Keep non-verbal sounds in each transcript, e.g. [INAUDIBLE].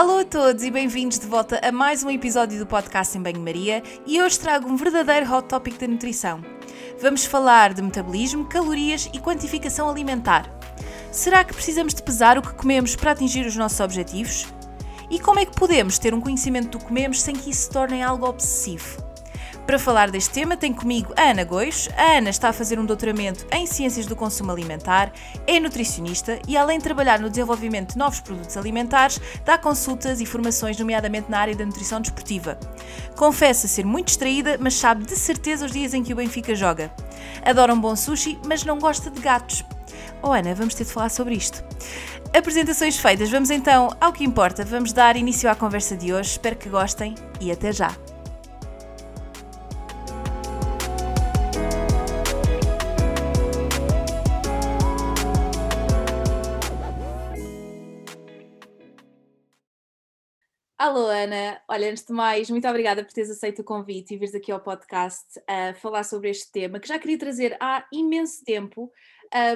Alô a todos e bem-vindos de volta a mais um episódio do podcast em Banho-Maria e hoje trago um verdadeiro hot topic da nutrição. Vamos falar de metabolismo, calorias e quantificação alimentar. Será que precisamos de pesar o que comemos para atingir os nossos objetivos? E como é que podemos ter um conhecimento do que comemos sem que isso se torne algo obsessivo? Para falar deste tema, tenho comigo a Ana Gois. A Ana está a fazer um doutoramento em Ciências do Consumo Alimentar, é nutricionista e, além de trabalhar no desenvolvimento de novos produtos alimentares, dá consultas e formações, nomeadamente na área da nutrição desportiva. Confessa ser muito distraída, mas sabe de certeza os dias em que o Benfica joga. Adora um bom sushi, mas não gosta de gatos. Oh Ana, vamos ter de falar sobre isto. Apresentações feitas, vamos então ao que importa. Vamos dar início à conversa de hoje. Espero que gostem e até já. Alô Ana, olha, antes de mais, muito obrigada por teres aceito o convite e vires aqui ao podcast a falar sobre este tema que já queria trazer há imenso tempo.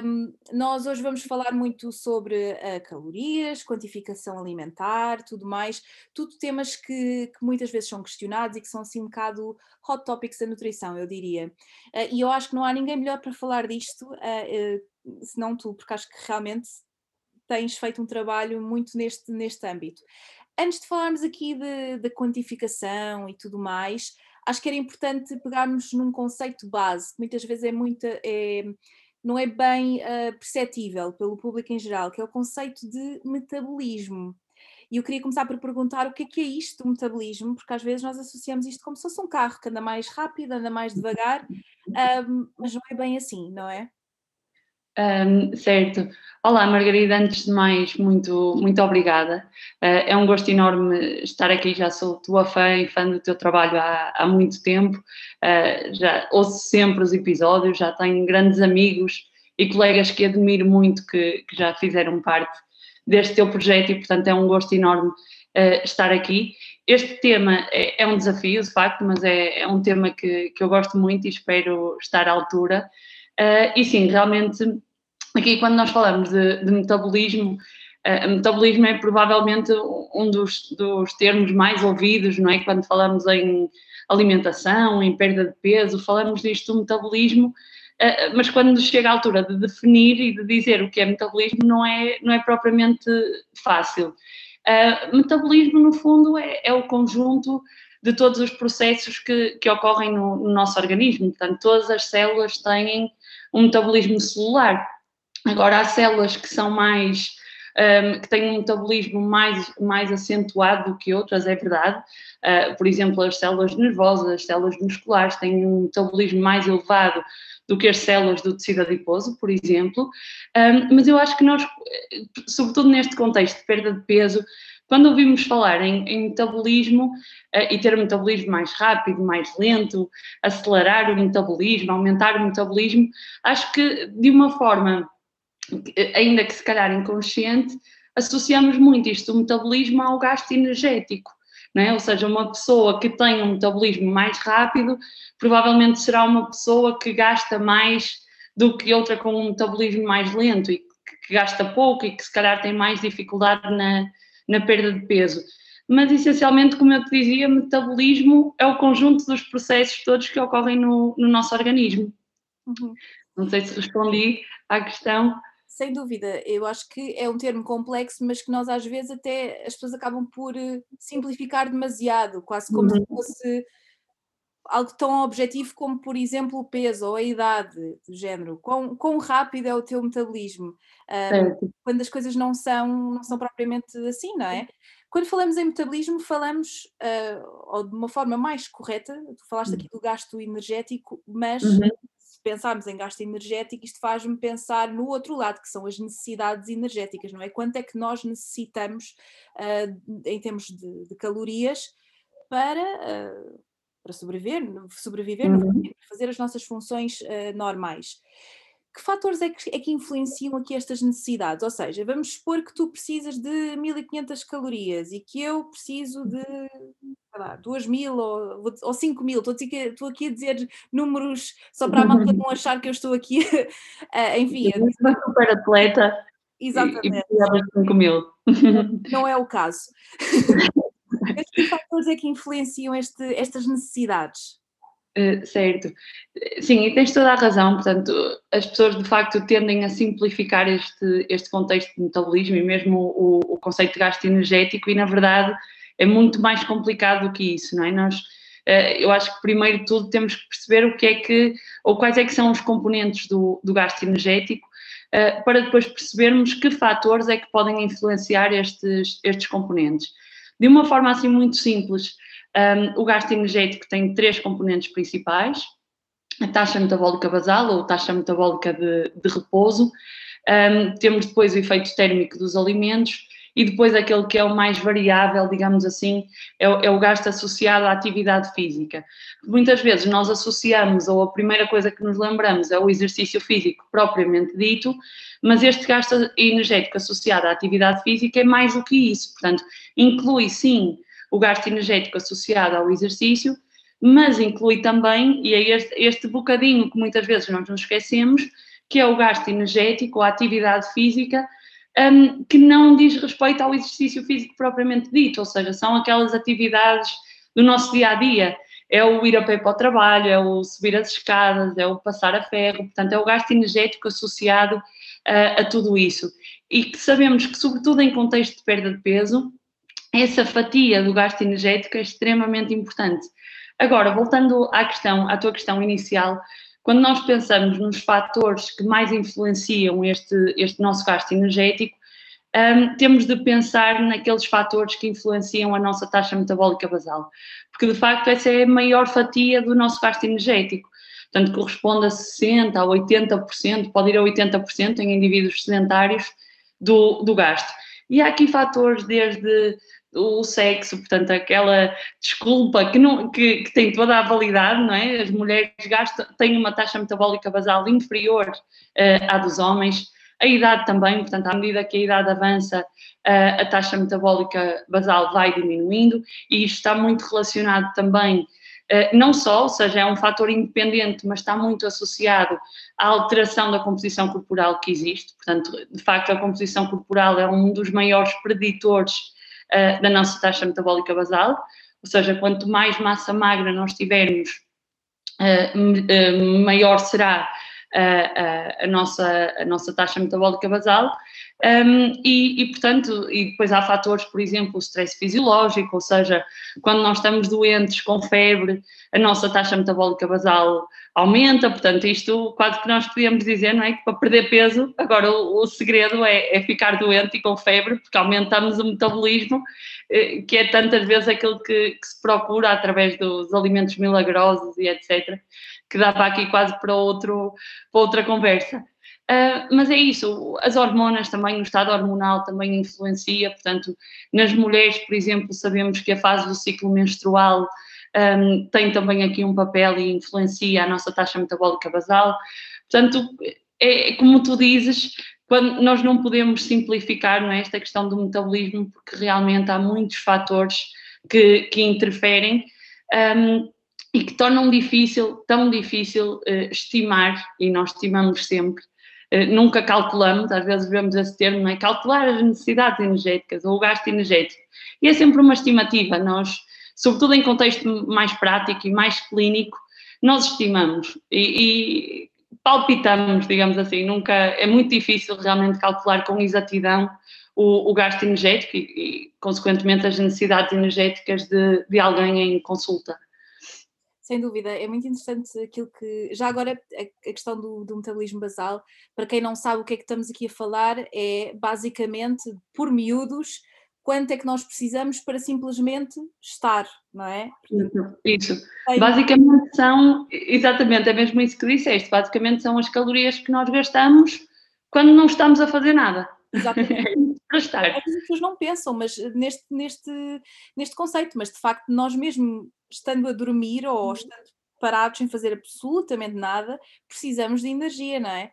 Um, nós hoje vamos falar muito sobre uh, calorias, quantificação alimentar, tudo mais, tudo temas que, que, muitas vezes são questionados e que são assim um bocado hot topics da nutrição, eu diria. Uh, e eu acho que não há ninguém melhor para falar disto, uh, senão tu, porque acho que realmente tens feito um trabalho muito neste, neste âmbito antes de falarmos aqui da quantificação e tudo mais, acho que era importante pegarmos num conceito base, que muitas vezes é muito. É, não é bem uh, perceptível pelo público em geral, que é o conceito de metabolismo. E eu queria começar por perguntar o que é que é isto do metabolismo, porque às vezes nós associamos isto como se fosse um carro que anda mais rápido, anda mais devagar, um, mas não é bem assim, não é? Um, certo. Olá, Margarida. Antes de mais, muito, muito obrigada. Uh, é um gosto enorme estar aqui. Já sou tua fã e fã do teu trabalho há, há muito tempo. Uh, já ouço sempre os episódios, já tenho grandes amigos e colegas que admiro muito que, que já fizeram parte deste teu projeto e, portanto, é um gosto enorme uh, estar aqui. Este tema é, é, um desafio, de facto, mas é, é um tema que, que eu gosto muito e espero estar à altura. Uh, e sim, realmente, aqui quando nós falamos de, de metabolismo, uh, metabolismo é provavelmente um dos, dos termos mais ouvidos, não é? Quando falamos em alimentação, em perda de peso, falamos disto do metabolismo, uh, mas quando chega a altura de definir e de dizer o que é metabolismo, não é, não é propriamente fácil. Uh, metabolismo, no fundo, é, é, o conjunto de todos os processos que, que ocorrem no, no, nosso organismo. Portanto, todas as células têm um metabolismo celular. Agora, há células que são mais. Um, que têm um metabolismo mais, mais acentuado do que outras, é verdade. Uh, por exemplo, as células nervosas, as células musculares têm um metabolismo mais elevado do que as células do tecido adiposo, por exemplo. Um, mas eu acho que nós, sobretudo neste contexto de perda de peso, quando ouvimos falar em, em metabolismo uh, e ter um metabolismo mais rápido, mais lento, acelerar o metabolismo, aumentar o metabolismo, acho que de uma forma, ainda que se calhar inconsciente, associamos muito isto do metabolismo ao gasto energético. É? Ou seja, uma pessoa que tem um metabolismo mais rápido provavelmente será uma pessoa que gasta mais do que outra com um metabolismo mais lento e que gasta pouco e que se calhar tem mais dificuldade na, na perda de peso. Mas essencialmente, como eu te dizia, metabolismo é o conjunto dos processos todos que ocorrem no, no nosso organismo. Uhum. Não sei se respondi à questão. Sem dúvida, eu acho que é um termo complexo, mas que nós às vezes até as pessoas acabam por eh, simplificar demasiado, quase como uhum. se fosse algo tão objetivo como, por exemplo, o peso ou a idade do género. Quão, quão rápido é o teu metabolismo? Um, quando as coisas não são, não são propriamente assim, não é? Quando falamos em metabolismo, falamos, uh, ou de uma forma mais correta, tu falaste aqui uhum. do gasto energético, mas uhum. Pensarmos em gasto energético, isto faz-me pensar no outro lado, que são as necessidades energéticas, não é? Quanto é que nós necessitamos uh, em termos de, de calorias para, uh, para sobreviver, sobreviver uhum. fazer as nossas funções uh, normais que fatores é que, é que influenciam aqui estas necessidades? Ou seja, vamos supor que tu precisas de 1500 calorias e que eu preciso de lá, 2000 ou, ou 5000. Estou, estou aqui a dizer números só para a malta não achar que eu estou aqui, uh, [LAUGHS] enfim. Eu sou uma super atleta. Exatamente. E, e 5 mil. Não é o caso. [LAUGHS] [LAUGHS] Mas que fatores é que influenciam este, estas necessidades? Uh, certo. Sim, e tens toda a razão. Portanto, as pessoas de facto tendem a simplificar este, este contexto de metabolismo e mesmo o, o conceito de gasto energético, e na verdade é muito mais complicado do que isso, não é? Nós, uh, eu acho que primeiro de tudo temos que perceber o que é que, ou quais é que são os componentes do, do gasto energético, uh, para depois percebermos que fatores é que podem influenciar estes, estes componentes. De uma forma assim muito simples, um, o gasto energético tem três componentes principais: a taxa metabólica basal ou taxa metabólica de, de repouso. Um, temos depois o efeito térmico dos alimentos e depois aquele que é o mais variável, digamos assim, é é o, gasto associado à atividade física. Muitas vezes nós associamos, ou a primeira coisa que nos lembramos é o exercício físico propriamente dito, mas este gasto energético associado à atividade física é mais do que isso, portanto, inclui sim o gasto energético associado ao exercício, mas inclui também, e é este, este bocadinho que muitas vezes nós nos esquecemos, que é o gasto energético, a atividade física, um, que não diz respeito ao exercício físico propriamente dito, ou seja, são aquelas atividades do nosso dia a dia. É o ir a pé para o trabalho, é o subir as escadas, é o passar a ferro, portanto, é o gasto energético associado uh, a tudo isso. E que sabemos que, sobretudo em contexto de perda de peso, essa fatia do gasto energético é extremamente importante. Agora, voltando à questão, à tua questão inicial, quando nós pensamos nos fatores que mais influenciam este, este nosso gasto energético, um, temos de pensar naqueles fatores que influenciam a nossa taxa metabólica basal, porque de facto essa é a maior fatia do nosso gasto energético. Portanto, corresponde a 60% a 80%, pode ir a 80% em indivíduos sedentários do, do gasto. E há aqui fatores desde o sexo, portanto, aquela desculpa que, não, que, que, tem toda a validade, não é? As mulheres gastam, têm uma taxa metabólica basal inferior uh, à dos homens, a idade também, portanto, à medida que a idade avança, uh, a taxa metabólica basal vai diminuindo, e isto está muito relacionado também, uh, não só, ou seja, é um fator independente, mas está muito associado à alteração da composição corporal que existe, portanto, de facto, a composição corporal é um dos maiores preditores uh, da nossa taxa metabólica basal, ou seja, quanto mais massa magra nós tivermos, uh, maior será a, nossa, a nossa taxa metabólica basal. Um, e, e, portanto, e depois há fatores, por exemplo, o stress fisiológico, ou seja, quando nós estamos doentes com febre, a nossa taxa metabólica basal aumenta, portanto, isto quase que nós podíamos dizer, não é? Que para perder peso, agora o, o segredo é, é, ficar doente e com febre, porque aumentamos o metabolismo, eh, que é tantas vezes aquilo que, que se procura através dos alimentos milagrosos e etc que dava aqui quase para, outro, para outra conversa. Uh, mas é isso, as hormonas também, o estado hormonal também influencia, portanto, nas mulheres, por exemplo, sabemos que a fase do ciclo menstrual um, tem também aqui um papel e influencia a nossa taxa metabólica basal. Portanto, é, como tu dizes, quando nós não podemos simplificar não é, esta questão do metabolismo, porque realmente há muitos fatores que, que interferem. Um, e que tornam difícil, tão difícil uh, estimar, e nós estimamos sempre, nunca calculamos, às vezes vemos esse termo, não é? Calcular as necessidades energéticas ou o gasto energético. E é sempre uma estimativa, nós, sobretudo em contexto mais prático e mais clínico, nós estimamos e, e palpitamos, digamos assim, nunca, é muito difícil realmente calcular com exatidão o, o gasto energético e, e, consequentemente, as necessidades energéticas de, de alguém em consulta. Sem dúvida, é muito interessante aquilo que. Já agora, a, questão do, do, metabolismo basal, para quem não sabe o que é que estamos aqui a falar, é basicamente, por miúdos, quanto é que nós precisamos para simplesmente estar, não é? Isso. Basicamente são, exatamente, é mesmo isso que disseste, basicamente são as calorias que nós gastamos quando não estamos a fazer nada. Exatamente. [LAUGHS] para estar. As pessoas não pensam mas neste, neste, neste conceito, mas de facto nós mesmo estando a dormir ou uhum. estando parados sem fazer absolutamente nada, precisamos de energia, não é?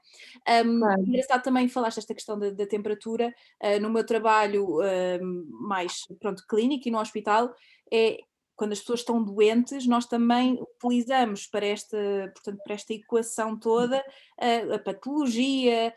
Um, claro. Engraçado também falaste esta questão da, da temperatura, uh, no meu trabalho uh, mais pronto, clínico e no hospital, é quando as pessoas estão doentes, nós também utilizamos para esta, portanto, para esta equação toda uh, a patologia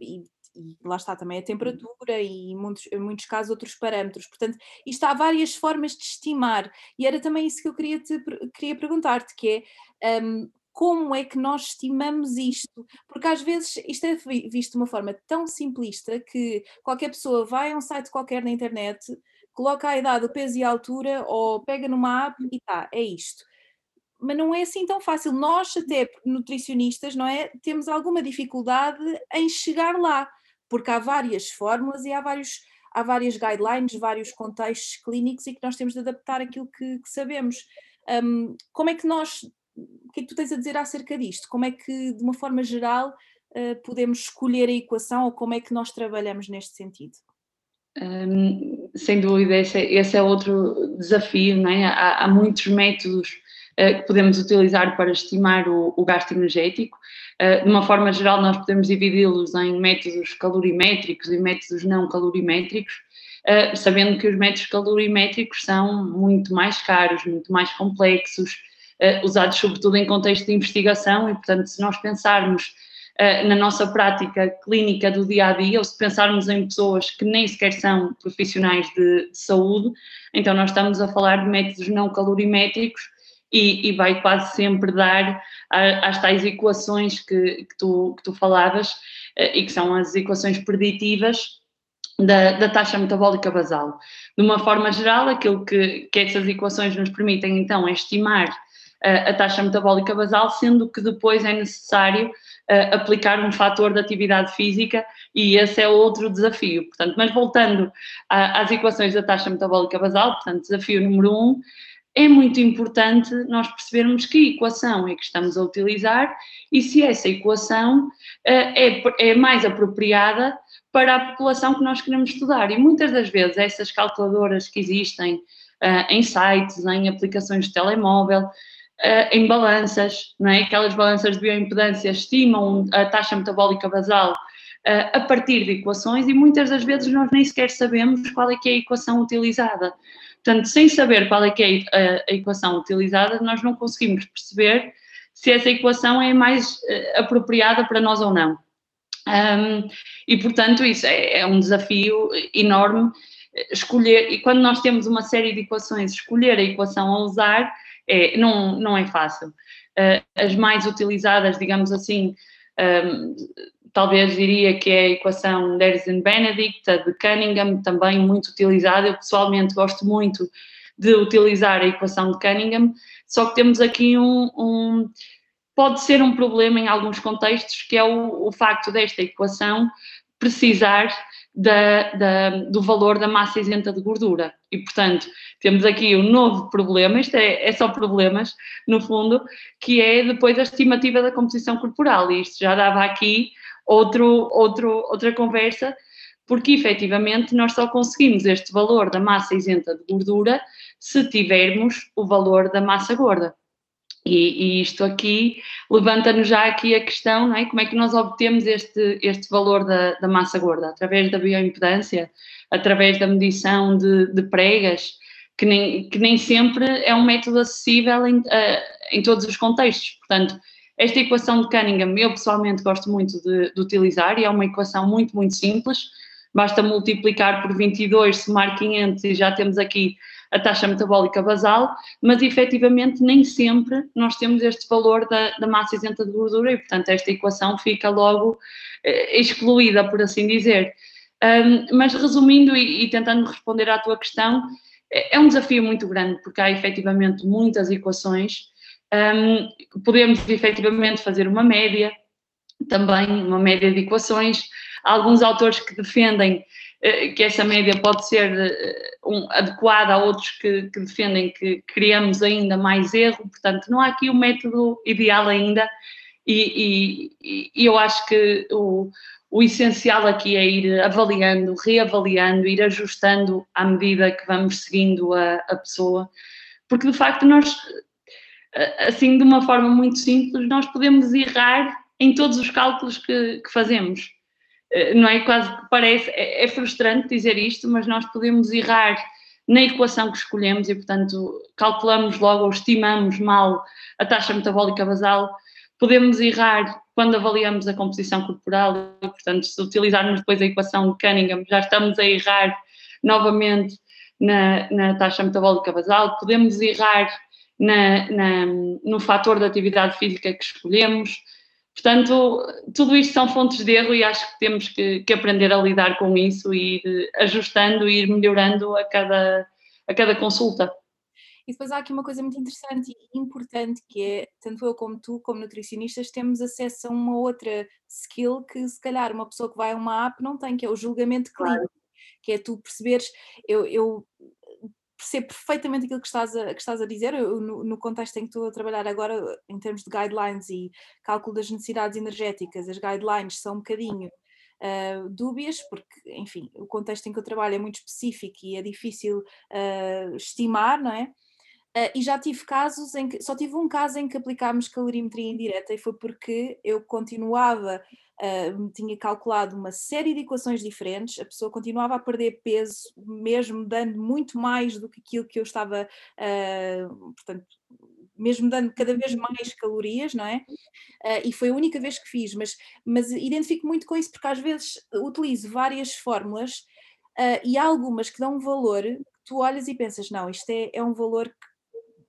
e e lá está também a uhum. temperatura e em muitos, em muitos casos outros parâmetros. Portanto, isto há várias formas de estimar e era também isso que eu queria, te, queria perguntar-te, que é um, como é que nós estimamos isto? Porque às vezes isto é visto de uma forma tão simplista que qualquer pessoa vai a um site qualquer na internet, coloca a idade, o peso e a altura ou pega numa app e tá, é isto mas não é assim tão fácil. Nós, até nutricionistas, não é? Temos alguma dificuldade em chegar lá porque há várias fórmulas e há, vários, há várias guidelines, vários contextos clínicos e que nós temos de adaptar aquilo que, que sabemos. Um, como é que nós, o que é que tu tens a dizer acerca disto? Como é que, de uma forma geral, uh, podemos escolher a equação ou como é que nós trabalhamos neste sentido? Um, sem dúvida, esse é, esse é, outro desafio, não é? há, há muitos métodos que podemos utilizar para estimar o, o gasto energético. Eh, de uma forma geral, nós podemos dividi-los em métodos calorimétricos e métodos não calorimétricos, eh, sabendo que os métodos calorimétricos são muito mais caros, muito mais complexos, eh, usados sobretudo em contexto de investigação e, portanto, se nós pensarmos na nossa prática clínica do dia a dia, ou se pensarmos em pessoas que nem sequer são profissionais de, de saúde, então nós estamos a falar de métodos não calorimétricos e, e vai quase sempre dar às tais equações que, que, tu, que tu falavas eh, e que são as equações preditivas da, da, taxa metabólica basal. De uma forma geral, aquilo que, que essas equações nos permitem então é estimar uh, a taxa metabólica basal, sendo que depois é necessário uh, aplicar um fator de atividade física e esse é outro desafio. Portanto, mas voltando a, às equações da taxa metabólica basal, portanto, desafio número um é muito importante nós percebermos que equação é que estamos a utilizar e se essa equação uh, é, é mais apropriada para a população que nós queremos estudar. E muitas das vezes essas calculadoras que existem uh, em sites, em aplicações de telemóvel, uh, em balanças, não é? aquelas balanças de bioimpedância estimam a taxa metabólica basal a partir de equações e muitas das vezes nós nem sequer sabemos qual é que é a equação utilizada. Portanto, sem saber qual é que é a, equação utilizada, nós não conseguimos perceber se essa equação é mais uh, apropriada para nós ou não. Um, e, portanto, isso é, é, um desafio enorme eh, escolher, e quando nós temos uma série de equações, escolher a equação a usar é, não, não é fácil. Uh, as mais utilizadas, digamos assim, um, talvez diria que é a equação Dersen-Benedict, a de Cunningham, também muito utilizada. Eu pessoalmente gosto muito de utilizar a equação de Cunningham, só que temos aqui um, um pode ser um problema em alguns contextos, que é o, o facto desta equação precisar da, da, do valor da massa isenta de gordura. E, portanto, temos aqui um novo problema, isto é, é, só problemas, no fundo, que é depois a estimativa da composição corporal. E isto já dava aqui outro, outro, outra conversa, porque efetivamente nós só conseguimos este valor da massa isenta de gordura se tivermos o valor da massa gorda. E, e isto aqui levanta-nos já aqui a questão, não é? Como é que nós obtemos este, este valor da, da massa gorda? Através da bioimpedância, através da medição de, de pregas, que nem, que nem sempre é um método acessível em, uh, em todos os contextos. Portanto, esta equação de Cunningham eu pessoalmente gosto muito de, de, utilizar e é uma equação muito, muito simples. Basta multiplicar por 22, somar 500 e já temos aqui a taxa metabólica basal, mas efetivamente nem sempre nós temos este valor da, da massa isenta de gordura e, portanto, esta equação fica logo eh, excluída, por assim dizer. Um, mas resumindo e, e tentando responder à tua questão, é, é um desafio muito grande, porque há efetivamente muitas equações um, podemos efetivamente fazer uma média, também uma média de equações. Há alguns autores que defendem que essa média pode ser um, adequada a outros que, que, defendem que criamos ainda mais erro, portanto, não há aqui o um método ideal ainda, e, e, e eu acho que o, o essencial aqui é ir avaliando, reavaliando, ir ajustando à medida que vamos seguindo a, a pessoa, porque de facto nós, assim de uma forma muito simples, nós podemos errar em todos os cálculos que, que fazemos. Eh, não é quase que parece, é, é frustrante dizer isto, mas nós podemos errar na equação que escolhemos e, portanto, calculamos logo ou estimamos mal a taxa metabólica basal. Podemos errar quando avaliamos a composição corporal e, portanto, se utilizarmos depois a equação de Cunningham, já estamos a errar novamente na, na taxa metabólica basal. Podemos errar na, na, no fator de atividade física que escolhemos. Portanto, tudo isto são fontes de erro e acho que temos que, que aprender a lidar com isso e ir ajustando e ir melhorando a cada, a cada consulta. E depois há aqui uma coisa muito interessante e importante que é, tanto eu como tu, como nutricionistas, temos acesso a uma outra skill que se calhar uma pessoa que vai a uma app não tem, que é o julgamento clínico, claro. que é tu perceberes, eu, eu percebo perfeitamente aquilo que estás a, que estás a dizer, eu, no, no, contexto em que estou a trabalhar agora, em termos de guidelines e cálculo das necessidades energéticas, as guidelines são um bocadinho uh, dúbias, porque, enfim, o contexto em que eu trabalho é muito específico e é difícil uh, estimar, não é? Uh, e já tive casos em que, só tive um caso em que aplicámos calorimetria indireta e foi porque eu continuava uh, tinha calculado uma série de equações diferentes, a pessoa continuava a perder peso, mesmo dando muito mais do que aquilo que eu estava, uh, portanto, mesmo dando cada vez mais calorias, não é? Uh, e foi a única vez que fiz, mas, mas identifico muito com isso porque às vezes utilizo várias fórmulas uh, e há algumas que dão um valor, tu olhas e pensas, não, isto é, é um valor que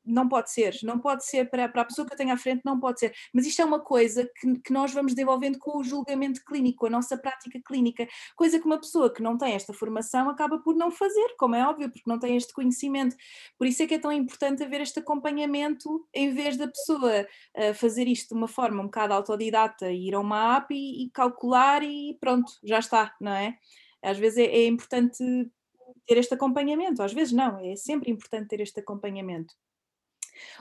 não pode ser, não pode ser para, para a pessoa que eu tenho à frente, não pode ser. Mas isto é uma coisa que, que nós vamos desenvolvendo com o julgamento clínico, a nossa prática clínica, coisa que uma pessoa que não tem esta formação acaba por não fazer, como é óbvio, porque não tem este conhecimento. Por isso é que é tão importante haver este acompanhamento, em vez da pessoa uh, fazer isto de uma forma um bocado autodidata, ir a uma app e, e calcular e pronto, já está, não é? Às vezes é, é importante ter este acompanhamento, às vezes não, é sempre importante ter este acompanhamento.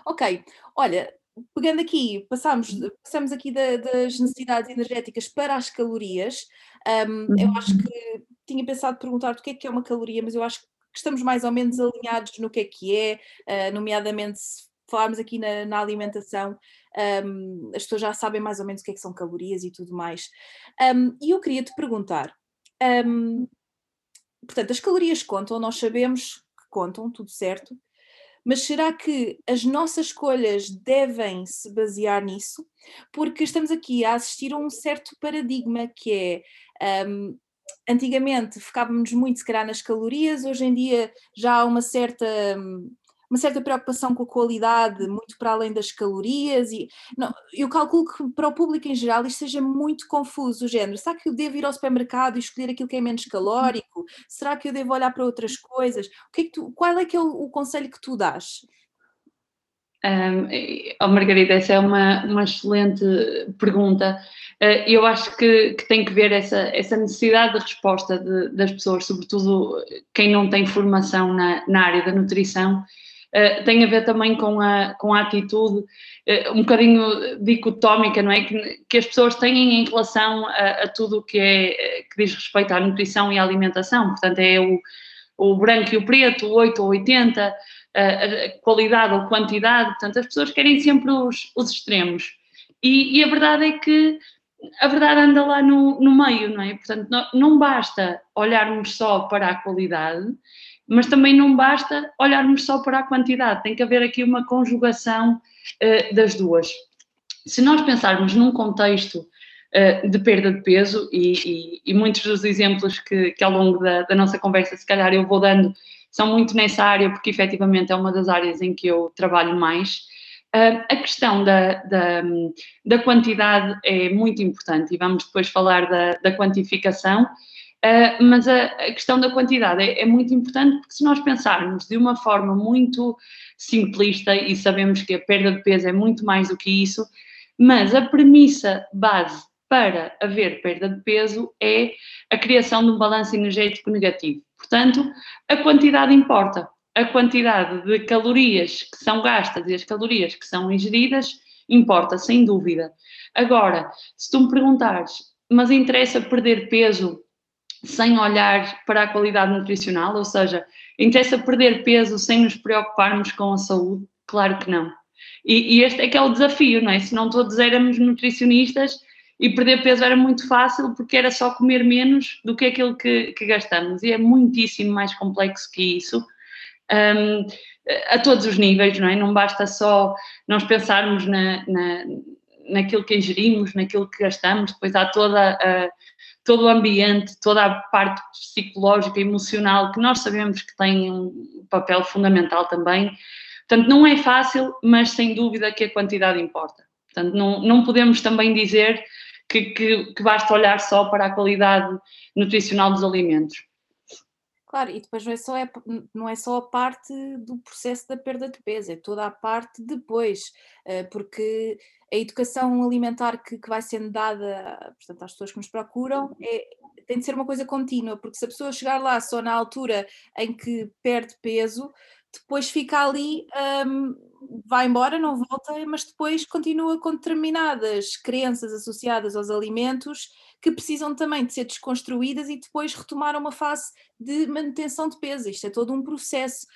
Ok, olha, pegando aqui, passamos, uhum. passamos aqui da, das necessidades energéticas para as calorias. Um, eu acho uhum. que tinha pensado perguntar o que é que é uma caloria, mas eu acho que estamos mais ou menos alinhados no que é que é, uh, nomeadamente se falarmos aqui na, na alimentação, um, as pessoas já sabem mais ou menos o que é que são calorias e tudo mais. Um, e eu queria te perguntar, portanto, as calorias contam, nós sabemos que contam, tudo certo, mas será que as nossas escolhas devem se basear nisso? Porque estamos aqui a assistir a um certo paradigma que é. Um, antigamente focávamos muito, se calhar, nas calorias, hoje em dia já há uma certa hum, uma certa preocupação com a qualidade, muito para além das calorias, e não, eu calculo que para o público em geral isto seja muito confuso, o género, será que eu devo ir ao supermercado e escolher aquilo que é menos calórico? Será que eu devo olhar para outras coisas? O que é que tu, qual é que é o, o conselho que tu dás? Um, oh Margarida, essa é uma, uma excelente pergunta. Uh, eu acho que, que, tem que ver essa, essa necessidade de resposta de, das pessoas, sobretudo quem não tem formação na, na área da nutrição, uh, tem a ver também com a, com a atitude uh, um bocadinho dicotómica, não é? Que, que as pessoas têm em relação a, a tudo o que, é, que diz respeito à nutrição e à alimentação. Portanto, é o, o branco e o preto, o 8 ou 80, a qualidade ou quantidade. Portanto, as pessoas querem sempre os, os extremos. E, e, a verdade é que a verdade anda lá no, no meio, não é? Portanto, não, não basta olharmos só para a qualidade mas também não basta olharmos só para a quantidade, tem que haver aqui uma conjugação uh, das duas. Se nós pensarmos num contexto uh, de perda de peso, e, e, e, muitos dos exemplos que, que ao longo da, da, nossa conversa, se calhar eu vou dando, são muito nessa área, porque efetivamente é uma das áreas em que eu trabalho mais. Uh, a questão da, da, da, quantidade é muito importante e vamos depois falar da, da quantificação, Uh, mas a, a, questão da quantidade é, é, muito importante porque se nós pensarmos de uma forma muito simplista e sabemos que a perda de peso é muito mais do que isso, mas a premissa base para haver perda de peso é a criação de um balanço energético negativo. Portanto, a quantidade importa. A quantidade de calorias que são gastas e as calorias que são ingeridas importa, sem dúvida. Agora, se tu me perguntares, mas interessa perder peso sem olhar para a qualidade nutricional, ou seja, interessa perder peso sem nos preocuparmos com a saúde? Claro que não. E, e, este é que é o desafio, não é? Se não todos éramos nutricionistas e perder peso era muito fácil porque era só comer menos do que aquilo que, que gastamos. E é muitíssimo mais complexo que isso. Um, a todos os níveis, não é? Não basta só nós pensarmos na, na, naquilo que ingerimos, naquilo que gastamos, depois há toda a, todo o ambiente, toda a parte psicológica, emocional, que nós sabemos que tem um papel fundamental também. Portanto, não é fácil, mas sem dúvida que a quantidade importa. Portanto, não, não podemos também dizer que, que, que basta olhar só para a qualidade nutricional dos alimentos. Claro, e depois não é, só, é, não é só a parte do processo da perda de peso, é toda a parte depois, eh, porque a educação alimentar que, que vai sendo dada portanto, às pessoas que nos procuram é, tem de ser uma coisa contínua, porque se a pessoa chegar lá só na altura em que perde peso, depois fica ali, um, vai embora, não volta, mas depois continua com determinadas crenças associadas aos alimentos que precisam também de ser desconstruídas e depois retomar uma fase de manutenção de peso. Isto é todo um processo.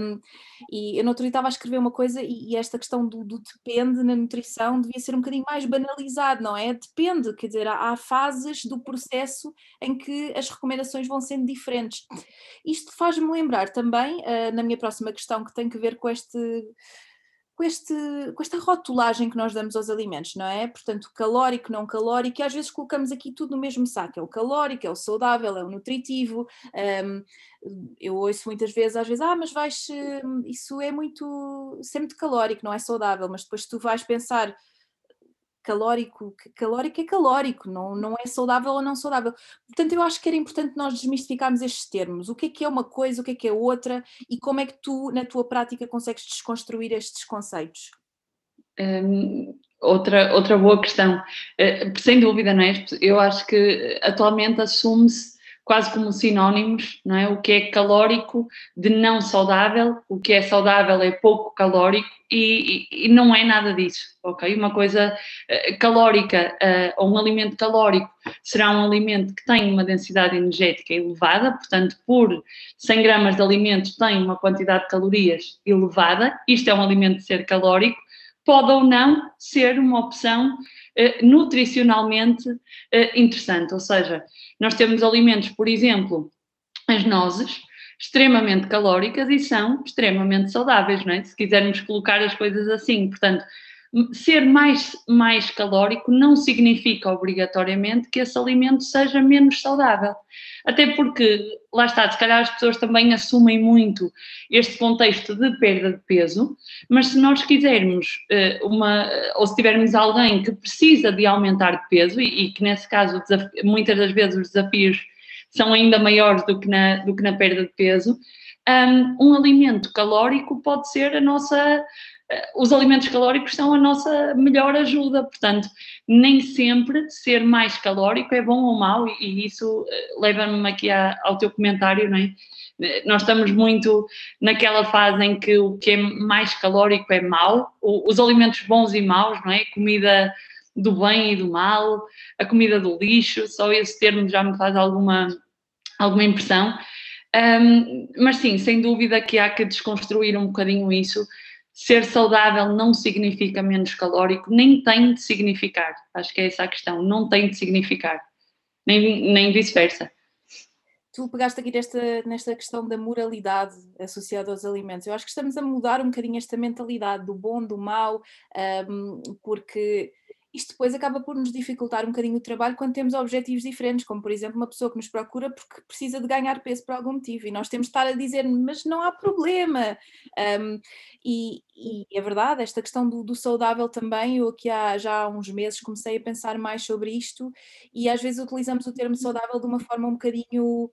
Um, e eu no outro dia estava a escrever uma coisa e, e esta questão do, do, depende na nutrição devia ser um bocadinho mais banalizado, não é? Depende, quer dizer, há, há fases do processo em que as recomendações vão sendo diferentes. Isto faz-me lembrar também, uh, na minha próxima questão, que tem que ver com este com, este, com esta rotulagem que nós damos aos alimentos, não é? Portanto, calórico, não calórico, e às vezes colocamos aqui tudo no mesmo saco: é o calórico, é o saudável, é o nutritivo. Um, eu ouço muitas vezes, às vezes, ah, mas vais, isso é muito, isso é muito calórico, não é saudável, mas depois tu vais pensar calórico, calórico é calórico, não, não é saudável ou não saudável. Portanto, eu acho que era importante nós desmistificarmos estes termos. O que é que é uma coisa, o que é que é outra e como é que tu, na tua prática, consegues desconstruir estes conceitos? Hum, outra, outra boa questão. Uh, sem dúvida, não é? Eu acho que atualmente assume-se quase como sinónimos, não é? O que é calórico de não saudável, o que é saudável é pouco calórico e, e, e não é nada disso, ok? Uma coisa uh, calórica uh, ou um alimento calórico será um alimento que tem uma densidade energética elevada, portanto, por 100 gramas de alimento tem uma quantidade de calorias elevada, isto é um alimento de ser calórico, pode ou não ser uma opção uh, nutricionalmente interessante, ou seja, nós temos alimentos, por exemplo, as nozes, extremamente calóricas e são extremamente saudáveis, não é? Se quisermos colocar as coisas assim. Portanto, ser mais, mais calórico não significa obrigatoriamente que esse alimento seja menos saudável. Até porque, lá está, se calhar as pessoas também assumem muito este contexto de perda de peso, mas se nós quisermos uh, uma, ou se tivermos alguém que precisa de aumentar de peso, e, e que nesse caso muitas das vezes os desafios são ainda maiores do que na, do que na perda de peso, um, um alimento calórico pode ser a nossa os alimentos calóricos são a nossa melhor ajuda, portanto, nem sempre ser mais calórico é bom ou mau, e, isso eh, leva-me aqui a, ao teu comentário, não é? Nós estamos muito naquela fase em que o que é mais calórico é mau, os alimentos bons e maus, não é? Comida do bem e do mal, a comida do lixo, só esse termo já me faz alguma, alguma impressão. Um, mas sim, sem dúvida que há que desconstruir um bocadinho isso ser saudável não significa menos calórico, nem tem de significar. Acho que é essa a questão, não tem de significar, nem, nem vice-versa. Tu pegaste aqui nesta, nesta questão da moralidade associada aos alimentos. Eu acho que estamos a mudar um bocadinho esta mentalidade do bom, do mau, um, porque isto depois acaba por nos dificultar um bocadinho o trabalho quando temos objetivos diferentes, como por exemplo uma pessoa que nos procura porque precisa de ganhar peso por algum motivo e nós temos de estar a dizer, mas não há problema. Um, e, e, é verdade, esta questão do, do, saudável também, eu aqui há já há uns meses comecei a pensar mais sobre isto e às vezes utilizamos o termo saudável de uma forma um bocadinho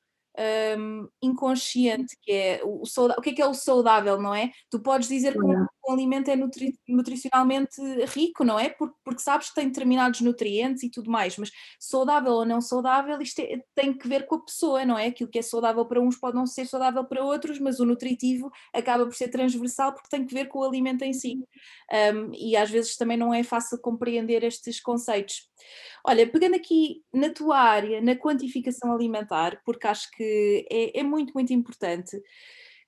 um, inconsciente, que é o, o, o que é que é o saudável, não é? Tu podes dizer que uma o alimento é nutri nutricionalmente rico, não é? Porque, porque, sabes que tem determinados nutrientes e tudo mais, mas saudável ou não saudável, isto é, tem que ver com a pessoa, não é? Aquilo que é saudável para uns pode não ser saudável para outros, mas o nutritivo acaba por ser transversal porque tem que ver com o alimento em si. Um, e às vezes também não é fácil compreender estes conceitos. Olha, pegando aqui na tua área, na quantificação alimentar, porque acho que é, é muito, muito importante.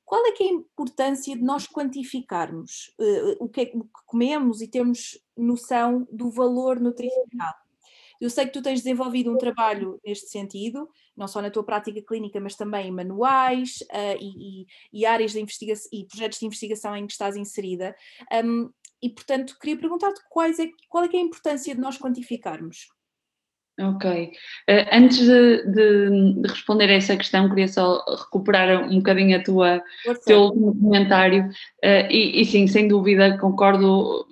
Qual é que é a importância de nós quantificarmos uh, o, que é, que comemos e termos noção do valor nutricional? Eu sei que tu tens desenvolvido um trabalho neste sentido, não só na tua prática clínica, mas também em manuais uh, e, e, áreas de investigação e projetos de investigação em que estás inserida. Um, e, portanto, queria perguntar-te é, qual é, é a importância de nós quantificarmos? Ok. Uh, antes de, de, de, responder a essa questão, queria só recuperar um bocadinho a tua teu último comentário. Uh, e, e, sim, sem dúvida, concordo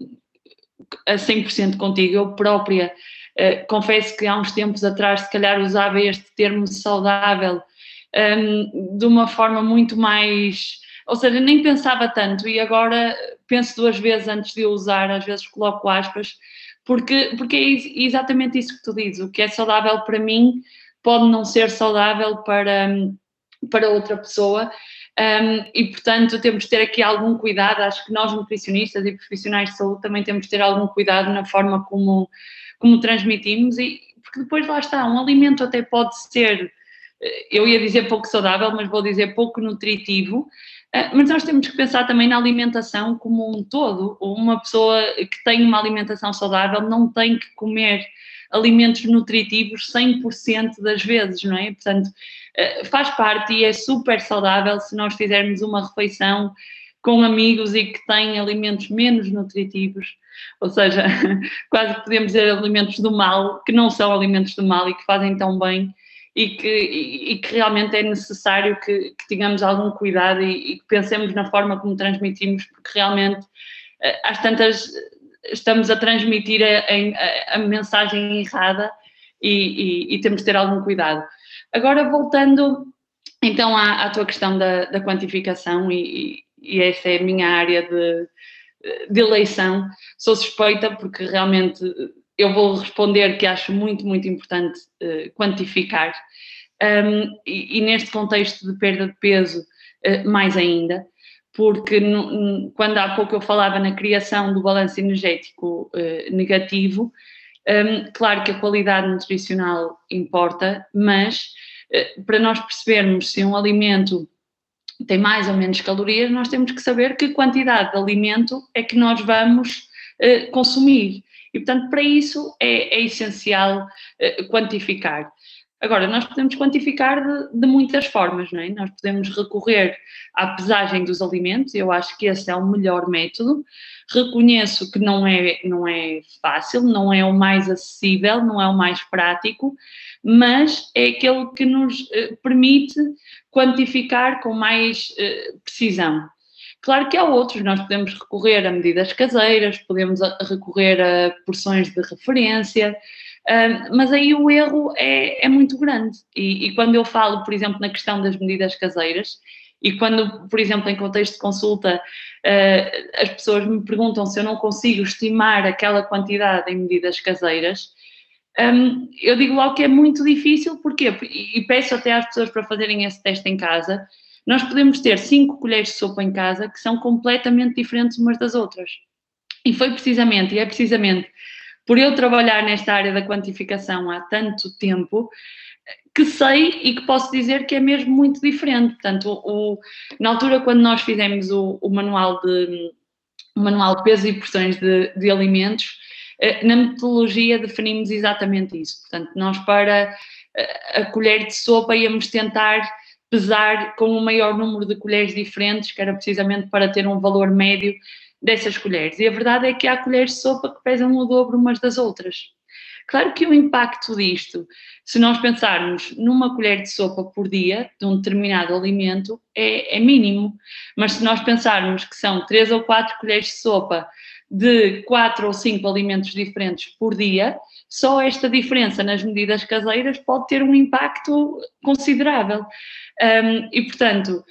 a 100% contigo. Eu própria uh, confesso que há uns tempos atrás, se calhar, usava este termo saudável um, ehm, de uma forma muito mais. Ou seja, nem pensava tanto e agora penso duas vezes antes de usar, às vezes coloco aspas porque, porque é exatamente isso que tu dizes. O que é saudável para mim pode não ser saudável para, para outra pessoa. Um, e, portanto, temos de ter aqui algum cuidado. Acho que nós, nutricionistas e profissionais de saúde, também temos de ter algum cuidado na forma como, como transmitimos, e, porque depois lá está, um alimento até pode ser, eh, eu ia dizer pouco saudável, mas vou dizer pouco nutritivo, mas nós temos que pensar também na alimentação como um todo. Uma pessoa que tem uma alimentação saudável não tem que comer alimentos nutritivos 100% das vezes, não é? Portanto, ah, faz parte e é super saudável se nós fizermos uma refeição com amigos e que tem alimentos menos nutritivos, ou seja, [LAUGHS] quase podemos dizer alimentos do mal, que não são alimentos do mal e que fazem tão bem e que, e, que realmente é necessário que, que tenhamos algum cuidado e, e, que pensemos na forma como transmitimos, porque realmente eh, às tantas estamos a transmitir a, a, a mensagem errada e, e, temos de ter algum cuidado. Agora, voltando então à, à tua questão da, da quantificação, e, essa é a minha área de, de eleição, sou suspeita porque realmente eu vou responder que acho muito, muito importante uh, quantificar. Um, e, e, neste contexto de perda de peso, uh, mais ainda, porque no, quando há pouco eu falava na criação do balanço energético uh, negativo, um, claro que a qualidade nutricional importa, mas para nós percebermos se um alimento tem mais ou menos calorias, nós temos que saber que quantidade de alimento é que nós vamos consumir. E, portanto, para isso é, é essencial uh, quantificar. Agora, nós podemos quantificar de, de, muitas formas, não é? Nós podemos recorrer à pesagem dos alimentos, eu acho que esse é o melhor método. Reconheço que não é, não é fácil, não é o mais acessível, não é o mais prático, mas é aquele que nos uh, permite quantificar com mais uh, precisão. Claro que há outros, nós podemos recorrer a medidas caseiras, podemos recorrer a porções de referência, mas aí o erro é, é muito grande. E, e, quando eu falo, por exemplo, na questão das medidas caseiras, e quando, por exemplo, em contexto de consulta, uh, as pessoas me perguntam se eu não consigo estimar aquela quantidade em medidas caseiras, um, eu digo logo que é muito difícil, porquê? E peço até às pessoas para fazerem esse teste em casa, nós podemos ter cinco colheres de sopa em casa que são completamente diferentes umas das outras. E foi precisamente, e é precisamente por eu trabalhar nesta área da quantificação há tanto tempo, que sei e que posso dizer que é mesmo muito diferente. Portanto, o, na altura, quando nós fizemos o, o manual de o manual de peso e porções de, de alimentos, eh, na metodologia definimos exatamente isso. Portanto, nós para eh, a colher de sopa íamos tentar pesar com o maior número de colheres diferentes, que era precisamente para ter um valor médio dessas colheres. E a verdade é que há colheres de sopa que pesam o dobro umas das outras. Claro que o impacto disto, se nós pensarmos numa colher de sopa por dia de um determinado alimento, é, é mínimo. Mas se nós pensarmos que são três ou quatro colheres de sopa de quatro ou cinco alimentos diferentes por dia, só esta diferença nas medidas caseiras pode ter um impacto considerável. Um, e, portanto,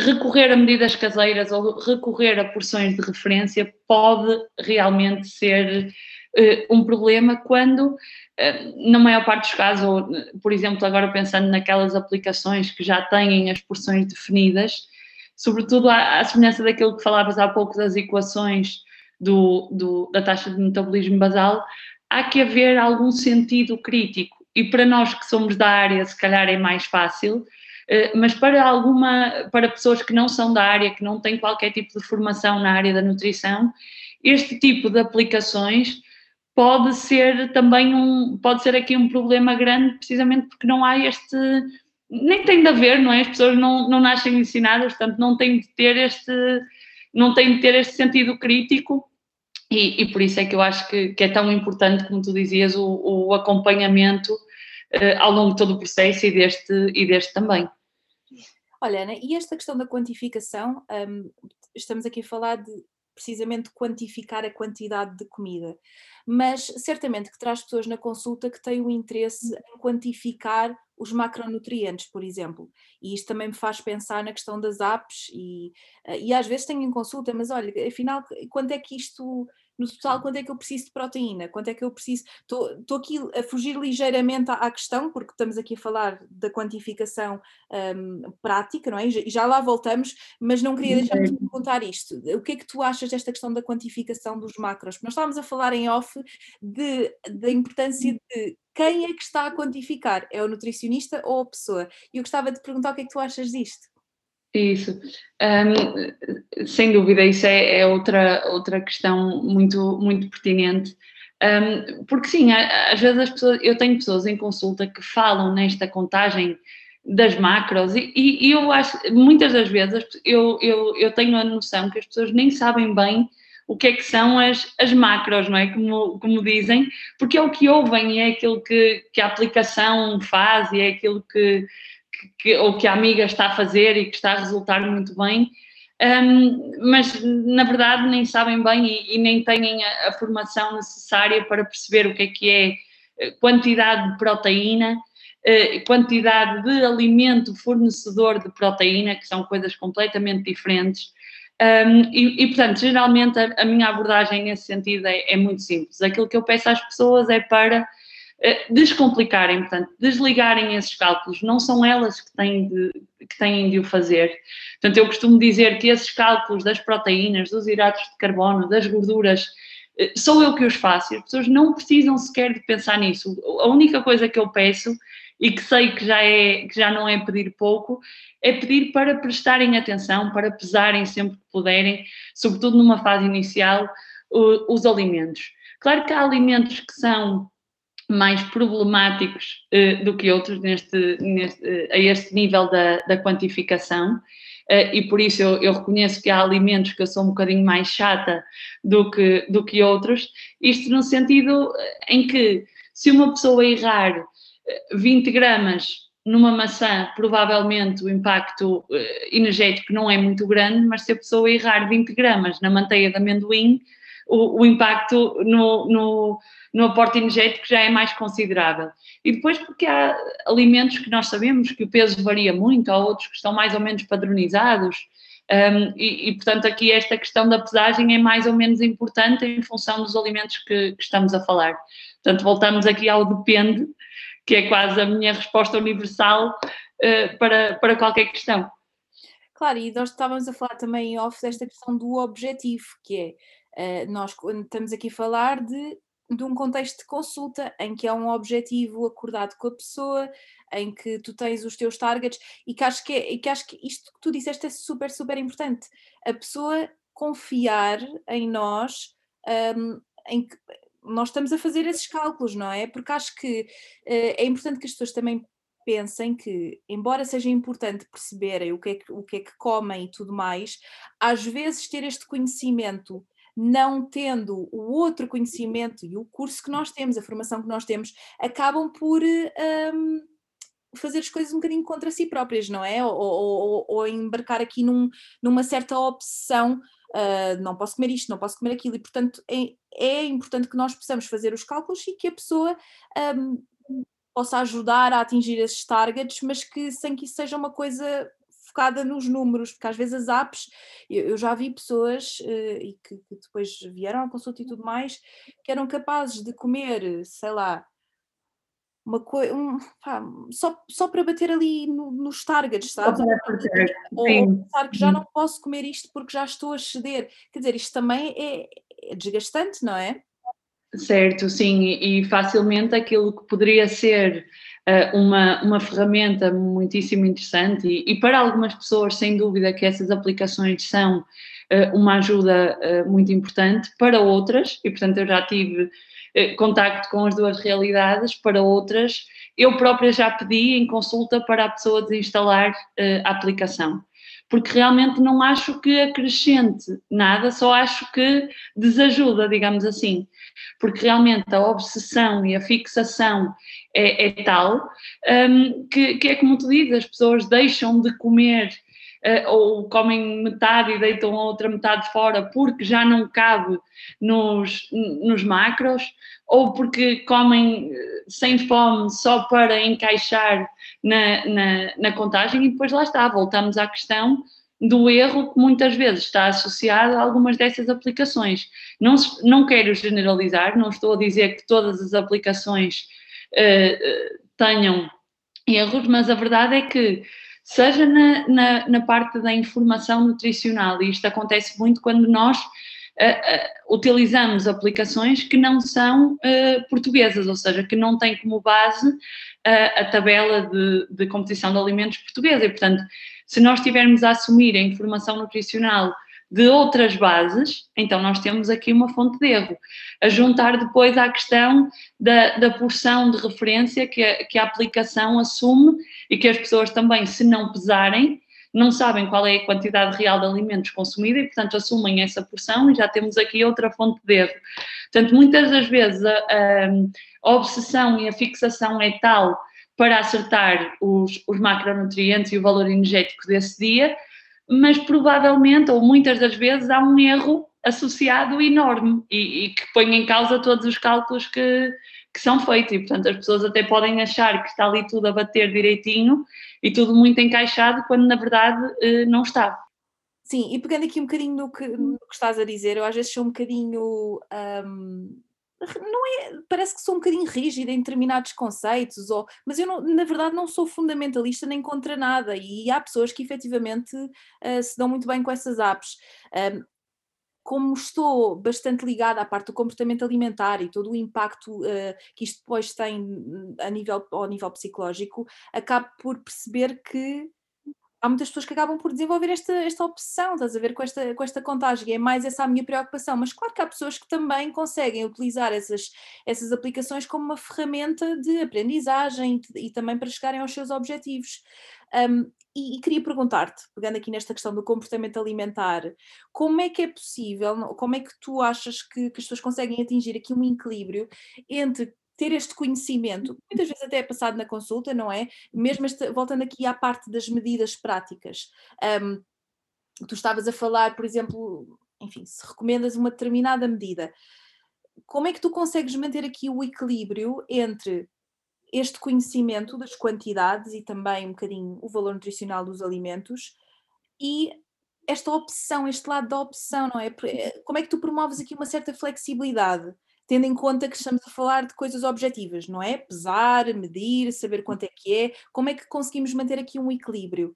recorrer a medidas caseiras ou recorrer a porções de referência pode realmente ser uh, um problema quando, uh, na maior parte dos casos, ou, por exemplo, agora pensando naquelas aplicações que já têm as porções definidas, sobretudo à, à semelhança daquilo que falavas há pouco das equações do, do, da taxa de metabolismo basal, há que haver algum sentido crítico. E para nós que somos da área, se calhar é mais fácil, mas para alguma, para pessoas que não são da área, que não têm qualquer tipo de formação na área da nutrição, este tipo de aplicações pode ser também um, pode ser aqui um problema grande, precisamente porque não há este, nem tem de haver, não é? As pessoas não, não nascem ensinadas, portanto não têm de ter este, não têm de ter este sentido crítico e, e, por isso é que eu acho que, que, é tão importante, como tu dizias, o, o acompanhamento uh, ao longo de todo o processo e deste, e deste também. Olha, Ana, e esta questão da quantificação, um, estamos aqui a falar de precisamente quantificar a quantidade de comida, mas certamente que traz pessoas na consulta que têm o interesse em quantificar os macronutrientes, por exemplo. E isto também me faz pensar na questão das apps e, eh, e às vezes tenho em consulta, mas olha, afinal, quanto é que isto no total quanto é que eu preciso de proteína, quanto é que eu preciso. Estou aqui a fugir ligeiramente à, à, questão, porque estamos aqui a falar da quantificação um, prática, não é? E já lá voltamos, mas não queria deixar de perguntar isto. O que é que tu achas desta questão da quantificação dos macros? Nós estávamos a falar em off de, da importância de quem é que está a quantificar? É o nutricionista ou a pessoa? E eu gostava de perguntar o que é que tu achas disto. Isso, um, sem dúvida, isso é, é, outra, outra questão muito, muito pertinente. Um, porque sim, às vezes as pessoas, eu tenho pessoas em consulta que falam nesta contagem das macros e, e, eu acho, muitas das vezes eu, eu, eu tenho a noção que as pessoas nem sabem bem o que é que são as, as macros, não é? Como, como dizem, porque é o que ouvem, é aquilo que, que a aplicação faz e é aquilo que, que, ou que a amiga está a fazer e que está a resultar muito bem, um, mas na verdade nem sabem bem e, e nem têm a, a, formação necessária para perceber o que é que é eh, quantidade de proteína, uh, quantidade de alimento fornecedor de proteína, que são coisas completamente diferentes. Um, e, e, portanto, geralmente a, a, minha abordagem nesse sentido é, é muito simples. Aquilo que eu peço às pessoas é para eh, descomplicarem, portanto, desligarem esses cálculos, não são elas que têm, de, que têm de o fazer. Portanto, eu costumo dizer que esses cálculos das proteínas, dos hidratos de carbono, das gorduras, eh, sou eu que os faço, as pessoas não precisam sequer de pensar nisso. A única coisa que eu peço, e que sei que já, é, que já não é pedir pouco, é pedir para prestarem atenção, para pesarem sempre que puderem, sobretudo numa fase inicial, os alimentos. Claro que há alimentos que são mais problemáticos uh, do que outros neste, neste, uh, a este nível da, da quantificação. Uh, e por isso eu, eu, reconheço que há alimentos que eu sou um bocadinho mais chata do que, do que outros, isto no sentido em que se uma pessoa errar 20 gramas numa maçã, provavelmente o impacto energético não é muito grande, mas se a pessoa errar 20 gramas na manteiga de amendoim, o, o impacto no, no, no aporte energético já é mais considerável. E depois porque há alimentos que nós sabemos que o peso varia muito, há outros que estão mais ou menos padronizados, um, e, e, portanto aqui esta questão da pesagem é mais ou menos importante em função dos alimentos que, que estamos a falar. Portanto, voltamos aqui ao depende, que é quase a minha resposta universal uh, para, para qualquer questão. Claro, e nós estávamos a falar também off desta questão do objetivo, que é Uh, nós estamos aqui a falar de, de um contexto de consulta em que há um objetivo acordado com a pessoa, em que tu tens os teus targets e que acho que, é, que, acho que isto que tu disseste é super, super importante. A pessoa confiar em nós, um, em que nós estamos a fazer esses cálculos, não é? Porque acho que uh, é importante que as pessoas também pensem que, embora seja importante perceberem o que, é que, o que é que comem e tudo mais, às vezes ter este conhecimento não tendo o outro conhecimento e o curso que nós temos, a formação que nós temos, acabam por um, fazer as coisas um bocadinho contra si próprias, não é? Ou, ou, ou embarcar aqui num, numa certa obsessão. Uh, não posso comer isto, não posso comer aquilo, e portanto é, é importante que nós possamos fazer os cálculos e que a pessoa um, possa ajudar a atingir esses targets, mas que sem que isso seja uma coisa focada nos números, porque às vezes as apps, eu, já vi pessoas uh, e que, que, depois vieram à consulta e tudo mais, que eram capazes de comer, sei lá, uma coisa, um, só, só para bater ali no, nos targets, sabes? Ou, ou pensar que já não posso comer isto porque já estou a ceder. Quer dizer, isto também é, é desgastante, não é? Certo, sim, e facilmente aquilo que poderia ser uma, uma ferramenta muitíssimo interessante, e, e, para algumas pessoas, sem dúvida, que essas aplicações são uh, uma ajuda uh, muito importante, para outras, e portanto eu já tive contacto com as duas realidades, para outras, eu própria já pedi em consulta para a pessoa desinstalar a aplicação porque realmente não acho que acrescente nada, só acho que desajuda, digamos assim, porque realmente a obsessão e a fixação é, é tal um, que, que, é como tu dizes, as pessoas deixam de comer uh, ou comem metade e deitam a outra metade fora porque já não cabe nos, nos macros, ou porque comem eh, sem fome só para encaixar na, na, na contagem e depois lá está, voltamos à questão do erro que muitas vezes está associado a algumas dessas aplicações. Não, não quero generalizar, não estou a dizer que todas as aplicações uh, tenham erros, mas a verdade é que seja na, na, na, parte da informação nutricional, e isto acontece muito quando nós uh, uh, utilizamos aplicações que não são portuguesas, ou seja, que não têm como base a tabela de, de composição de alimentos portuguesa, e portanto, se nós estivermos a assumir a informação nutricional de outras bases, então nós temos aqui uma fonte de erro. A juntar depois à questão da, da porção de referência que a, que a aplicação assume e que as pessoas também, se não pesarem, não sabem qual é a quantidade real de alimentos consumida e, portanto, assumem essa porção e já temos aqui outra fonte de erro. Portanto, muitas das vezes a, a, obsessão e a fixação é tal para acertar os, os macronutrientes e o valor energético desse dia, mas provavelmente, ou muitas das vezes, há um erro associado enorme e, e que põe em causa todos os cálculos que, que são feitos e, portanto, as pessoas até podem achar que está ali tudo a bater direitinho e tudo muito encaixado, quando na verdade eh, não está. Sim, e pegando aqui um bocadinho no que, no que estás a dizer, eu às vezes sou um bocadinho. Um, não é, parece que sou um bocadinho rígida em determinados conceitos, ou, mas eu não, na verdade não sou fundamentalista nem contra nada, e há pessoas que efetivamente uh, se dão muito bem com essas apps. Um, como estou bastante ligada à parte do comportamento alimentar e todo o impacto uh, que isto depois tem hum, a nível, ao nível psicológico, acabo por perceber que há muitas pessoas que acabam por desenvolver esta, esta opção, estás a ver, com esta, com esta contagem, é mais essa a minha preocupação, mas claro que há pessoas que também conseguem utilizar essas, essas aplicações como uma ferramenta de aprendizagem e, também para chegarem aos seus objetivos. Um, e, e, queria perguntar-te, pegando aqui nesta questão do comportamento alimentar, como é que é possível, como é que tu achas que, que as pessoas conseguem atingir aqui um equilíbrio entre ter este conhecimento, muitas vezes até é passado na consulta, não é? Mesmo este, voltando aqui à parte das medidas práticas. Um, tu estavas a falar, por exemplo, enfim, se recomendas uma determinada medida, como é que tu consegues manter aqui o equilíbrio entre este conhecimento das quantidades e também um bocadinho o valor nutricional dos alimentos e esta opção, este lado da opção, não é? Eh, como é que tu promoves aqui uma certa flexibilidade? Tendo em conta que estamos a falar de coisas objetivas, não é? Pesar, medir, saber quanto é que é. Como é que conseguimos manter aqui um equilíbrio?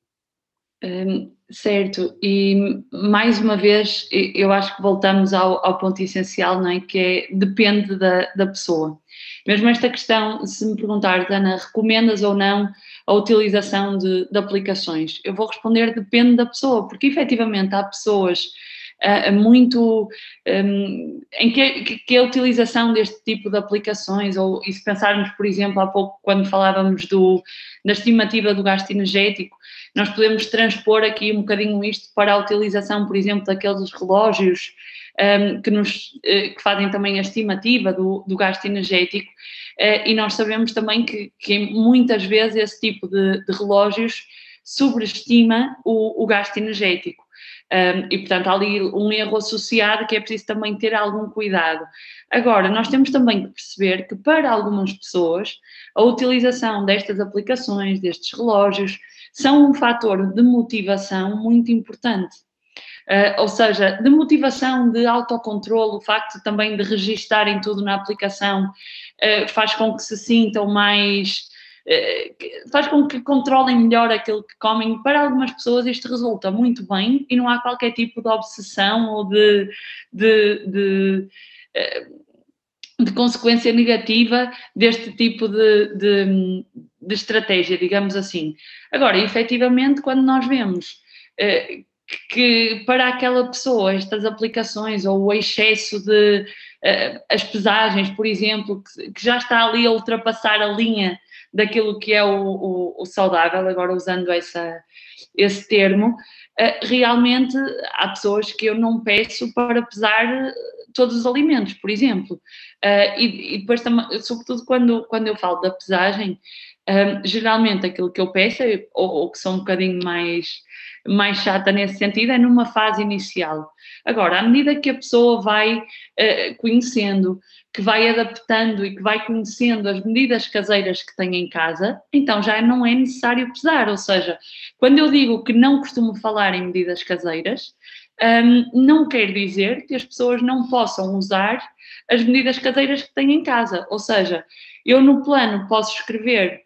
Um, certo, e mais uma vez eu acho que voltamos ao, ao ponto essencial, não é? Que é, depende da, da pessoa. Mesmo esta questão, se me perguntar, Ana, recomendas ou não a utilização de, de aplicações? Eu vou responder depende da pessoa, porque efetivamente há pessoas muito um, em que, que, a utilização deste tipo de aplicações, ou e se pensarmos, por exemplo, há pouco quando falávamos do, da estimativa do gasto energético, nós podemos transpor aqui um bocadinho isto para a utilização, por exemplo, daqueles relógios um, que, nos, uh, que fazem também a estimativa do, do gasto energético, uh, e nós sabemos também que, que muitas vezes esse tipo de, de relógios sobreestima o, o gasto energético. Um, e, portanto, há ali um erro associado que é preciso também ter algum cuidado. Agora, nós temos também que perceber que para algumas pessoas a utilização destas aplicações, destes relógios, são um fator de motivação muito importante. Uh, ou seja, de motivação, de autocontrole, o facto também de registarem tudo na aplicação uh, faz com que se sintam mais faz com que controlem melhor aquilo que comem. Para algumas pessoas isto resulta muito bem e não há qualquer tipo de obsessão ou de, de, de, eh, de consequência negativa deste tipo de, de, de, estratégia, digamos assim. Agora, efetivamente, quando nós vemos eh, que para aquela pessoa estas aplicações ou o excesso de as pesagens, por exemplo, que, que já está ali a ultrapassar a linha daquilo que é o, o, o saudável, agora usando essa, esse termo, uh, realmente há pessoas que eu não peço para pesar todos os alimentos, por exemplo. Uh, e, e, depois também, sobretudo quando, quando eu falo da pesagem, geralmente aquilo que eu peço, ou, ou, que sou um bocadinho mais, mais chata nesse sentido, é numa fase inicial. Agora, à medida que a pessoa vai uh, conhecendo, que vai adaptando e que vai conhecendo as medidas caseiras que tem em casa, então já não é necessário pesar. Ou seja, quando eu digo que não costumo falar em medidas caseiras, um, não quer dizer que as pessoas não possam usar as medidas caseiras que têm em casa. Ou seja, eu no plano posso escrever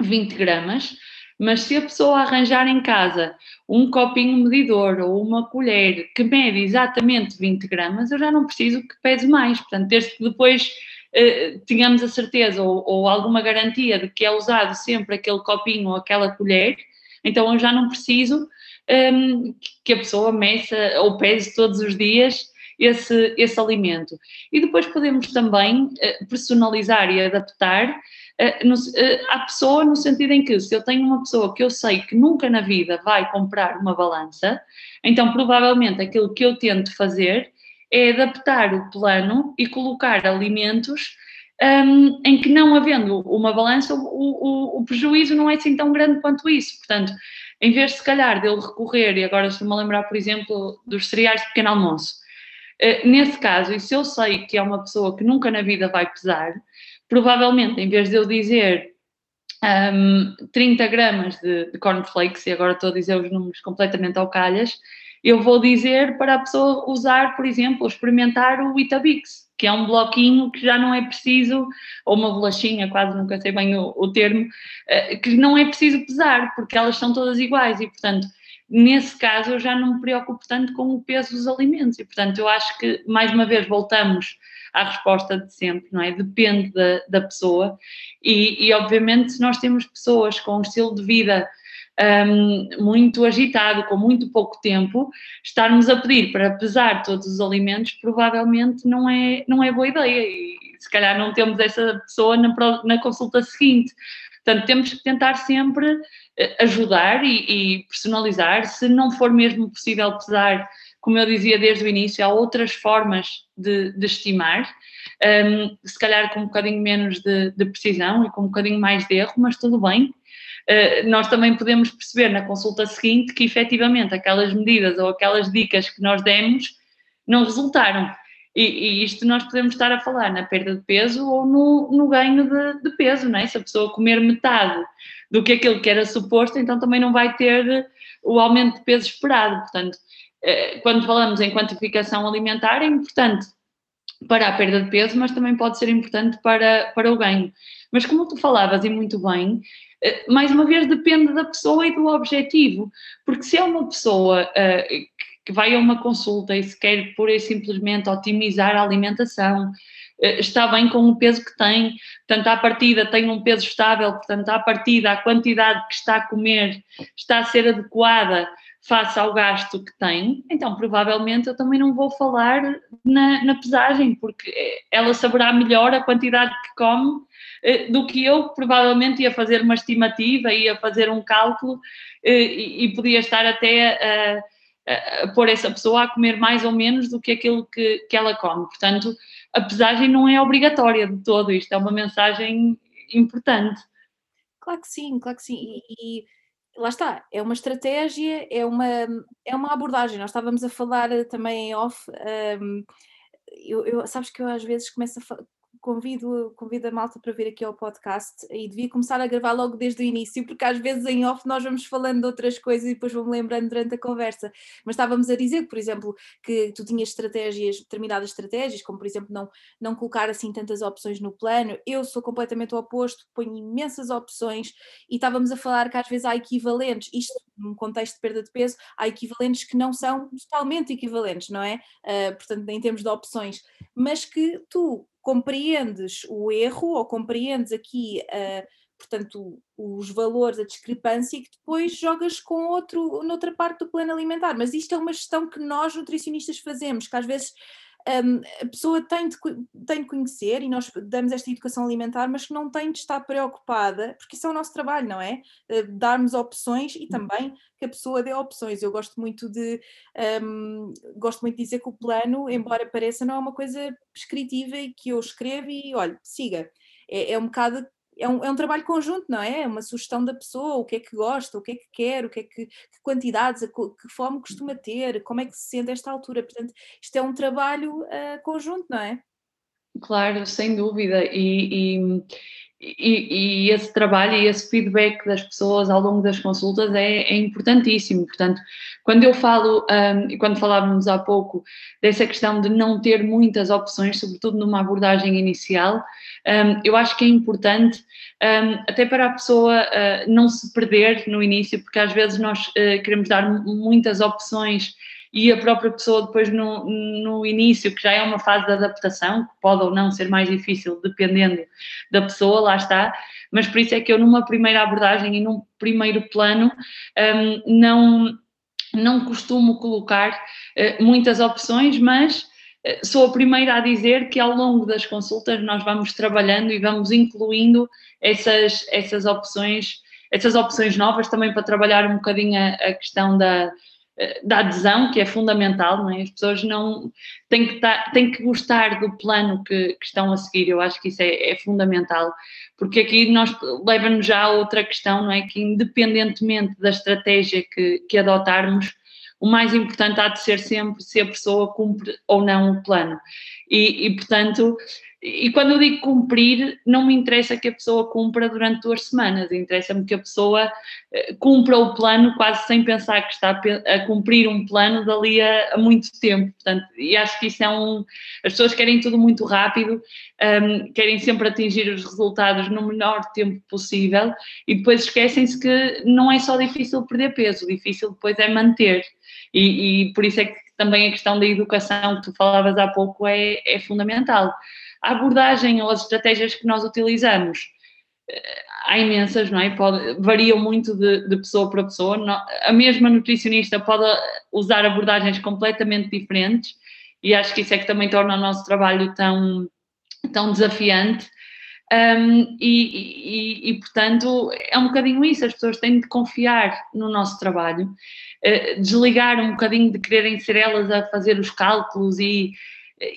20 gramas, mas se a pessoa arranjar em casa um copinho medidor ou uma colher que mede exatamente 20 gramas, eu já não preciso que pese mais. Portanto, desde que depois eh, tenhamos a certeza ou, ou, alguma garantia de que é usado sempre aquele copinho ou aquela colher, então eu já não preciso um, que a pessoa meça ou pese todos os dias esse, esse alimento. E depois podemos também uh, personalizar e adaptar uh, no, uh, à pessoa, no sentido em que se eu tenho uma pessoa que eu sei que nunca na vida vai comprar uma balança, então provavelmente aquilo que eu tento fazer é adaptar o plano e colocar alimentos um, em que não havendo uma balança, o, o, o, prejuízo não é assim tão grande quanto isso. Portanto, em vez de se calhar dele recorrer, e agora estou-me a lembrar, por exemplo, dos cereais de pequeno almoço, uh, nesse caso, e se eu sei que é uma pessoa que nunca na vida vai pesar, provavelmente, em vez de eu dizer um, 30 gramas de, de cornflakes, e agora estou a dizer os números completamente ao calhas, eu vou dizer para a pessoa usar, por exemplo, experimentar o Itabix, que é um bloquinho que já não é preciso, ou uma bolachinha, quase nunca sei bem o, o termo, uh, que não é preciso pesar, porque elas são todas iguais e, portanto, nesse caso eu já não me preocupo tanto com o peso dos alimentos e, portanto, eu acho que, mais uma vez, voltamos à resposta de sempre, não é? Depende da, da pessoa e, e, obviamente, se nós temos pessoas com um estilo de vida um, muito agitado, com muito pouco tempo, estarmos a pedir para pesar todos os alimentos provavelmente não é, não é boa ideia e se calhar não temos essa pessoa na, na consulta seguinte. Portanto, temos que tentar sempre eh, ajudar e, e personalizar. Se não for mesmo possível pesar como eu dizia desde o início, há outras formas de, de estimar, um, se calhar com um bocadinho menos de, de, precisão e com um bocadinho mais de erro, mas tudo bem. Uh, nós também podemos perceber na consulta seguinte que efetivamente aquelas medidas ou aquelas dicas que nós demos não resultaram. E, e isto nós podemos estar a falar na perda de peso ou no, no ganho de, de, peso, não é? Se a pessoa comer metade do que aquilo que era suposto, então também não vai ter o aumento de peso esperado. Portanto, quando falamos em quantificação alimentar, é importante para a perda de peso, mas também pode ser importante para, para o ganho. Mas como tu falavas e muito bem, eh, mais uma vez depende da pessoa e do objetivo, porque se é uma pessoa uh, que vai a uma consulta e se quer pura e simplesmente otimizar a alimentação, uh, está bem com o peso que tem, portanto, à partida tem um peso estável, portanto, à partida a quantidade que está a comer está a ser adequada face ao gasto que tem, então provavelmente eu também não vou falar na, na pesagem, porque ela saberá melhor a quantidade que come eh, do que eu, provavelmente ia fazer uma estimativa, ia fazer um cálculo eh, e, e podia estar até a, a, a, pôr essa pessoa a comer mais ou menos do que aquilo que, que ela come. Portanto, a pesagem não é obrigatória de todo, isto é uma mensagem importante. Claro que sim, claro que sim. E, e lá está, é uma estratégia, é uma, é uma abordagem. Nós estávamos a falar também em off. Um, eu, eu, sabes que eu às vezes começo a, convido, convido a malta para vir aqui ao podcast e devia começar a gravar logo desde o início, porque às vezes em off nós vamos falando de outras coisas e depois vou-me lembrando durante a conversa. Mas estávamos a dizer, por exemplo, que tu tinhas estratégias, determinadas estratégias, como por exemplo não, não colocar assim tantas opções no plano. Eu sou completamente o oposto, ponho imensas opções e estávamos a falar que às vezes há equivalentes, isto num contexto de perda de peso, há equivalentes que não são totalmente equivalentes, não é? Uh, portanto, em termos de opções, mas que tu compreendes o erro ou compreendes aqui, uh, portanto, os valores, a discrepância, e que depois jogas com outro, noutra parte do plano alimentar. Mas isto é uma gestão que nós, nutricionistas, fazemos, que às vezes um, a pessoa tem de, tem de conhecer e nós damos esta educação alimentar, mas que não tem de estar preocupada, porque isso é o nosso trabalho, não é? Uh, darmos opções e também que a pessoa dê opções. Eu gosto muito de um, gosto muito de dizer que o plano, embora pareça, não é uma coisa prescritiva e que eu escrevo e olha, siga. É, é um bocado é um, é um trabalho conjunto, não é? É uma sugestão da pessoa, o que é que gosta, o que é que quer, o que é que, que quantidades, a, que fome costuma ter, como é que se sente a esta altura. Portanto, isto é um trabalho uh, conjunto, não é? Claro, sem dúvida. E, e, e, e, esse trabalho e esse feedback das pessoas ao longo das consultas é, é importantíssimo. Portanto, quando eu falo, um, e quando falávamos há pouco dessa questão de não ter muitas opções, sobretudo numa abordagem inicial, um, eu acho que é importante, um, até para a pessoa uh, não se perder no início, porque às vezes nós uh, queremos dar muitas opções e a própria pessoa depois no, no início, que já é uma fase de adaptação, que pode ou não ser mais difícil dependendo da pessoa, lá está, mas por isso é que eu numa primeira abordagem e num primeiro plano um, não, não costumo colocar uh, muitas opções, mas uh, sou a primeira a dizer que ao longo das consultas nós vamos trabalhando e vamos incluindo essas, essas opções, essas opções novas também para trabalhar um bocadinho a, a questão da, eh, da adesão, que é fundamental, é? As pessoas não têm que, estar, têm que gostar do plano que, que, estão a seguir, eu acho que isso é, é fundamental, porque aqui nós leva-nos já a outra questão, não é? Que independentemente da estratégia que, que adotarmos, o mais importante há de ser sempre se a pessoa cumpre ou não o plano. E, e portanto, e quando eu digo cumprir, não me interessa que a pessoa cumpra durante duas semanas, interessa-me que a pessoa eh, cumpra o plano quase sem pensar que está a cumprir um plano dali a, a muito tempo. Portanto, e acho que isso é um. As pessoas querem tudo muito rápido, um, querem sempre atingir os resultados no menor tempo possível e depois esquecem-se que não é só difícil perder peso, difícil depois é manter. E, e por isso é que também a questão da educação que tu falavas há pouco é, é fundamental a abordagem ou as estratégias que nós utilizamos, eh, há imensas, não é? Pode, variam muito de, de pessoa para pessoa. Não, a mesma nutricionista pode usar abordagens completamente diferentes e acho que isso é que também torna o nosso trabalho tão, tão desafiante. Um, e, e, e, portanto, é um bocadinho isso, as pessoas têm de confiar no nosso trabalho, uh, desligar um bocadinho de quererem ser elas a fazer os cálculos e,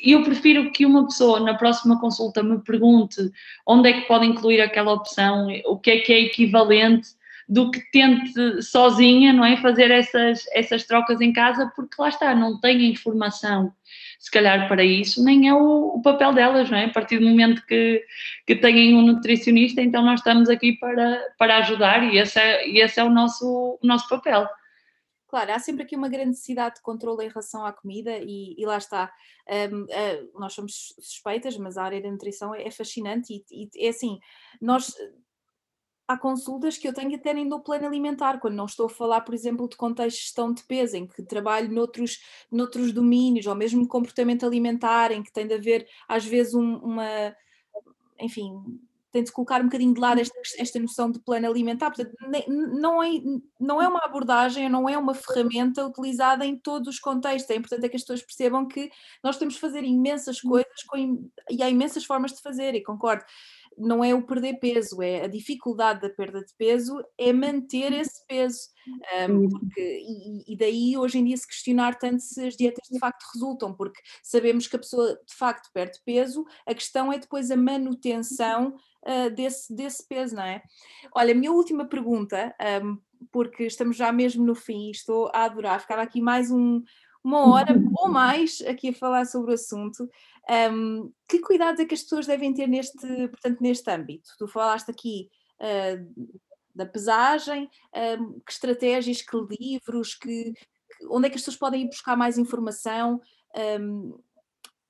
eu prefiro que uma pessoa na próxima consulta me pergunte onde é que pode incluir aquela opção, o que é que é equivalente, do que tente sozinha, não é? Fazer essas, essas trocas em casa, porque lá está, não tem informação, se calhar, para isso, nem é o, o papel delas, não é? A partir do momento que, que têm um nutricionista, então nós estamos aqui para, para ajudar e esse é, esse é o, nosso, o nosso papel. Claro, há sempre aqui uma grande necessidade de controle em relação à comida e, e lá está. Um, uh, nós somos suspeitas, mas a área da nutrição é, é fascinante e, e, é assim, nós há consultas que eu tenho até nem do plano alimentar, quando não estou a falar, por exemplo, de contexto de gestão de peso, em que trabalho noutros, noutros domínios, ou mesmo comportamento alimentar, em que tem de haver às vezes um, uma enfim, tem de colocar um bocadinho de lado esta, esta noção de plano alimentar. Portanto, não é, não é uma abordagem, não é uma ferramenta utilizada em todos os contextos. É importante é que as pessoas percebam que nós temos de fazer imensas uhum. coisas com, e há imensas formas de fazer, e concordo não é o perder peso, é a dificuldade da perda de peso é manter uhum. esse peso. Um, porque, e, e, daí hoje em dia se questionar tanto se as dietas de facto resultam, porque sabemos que a pessoa de facto perde peso, a questão é depois a manutenção uh, desse, desse peso, não é? Olha, a minha última pergunta, um, porque estamos já mesmo no fim e estou a adorar. Ficava aqui mais um, uma hora ou mais aqui a falar sobre o assunto. Um, que cuidados é que as pessoas devem ter neste, portanto, neste âmbito? Tu falaste aqui uh, da pesagem, um, que estratégias, que livros, que, que, onde é que as pessoas podem ir buscar mais informação? Um,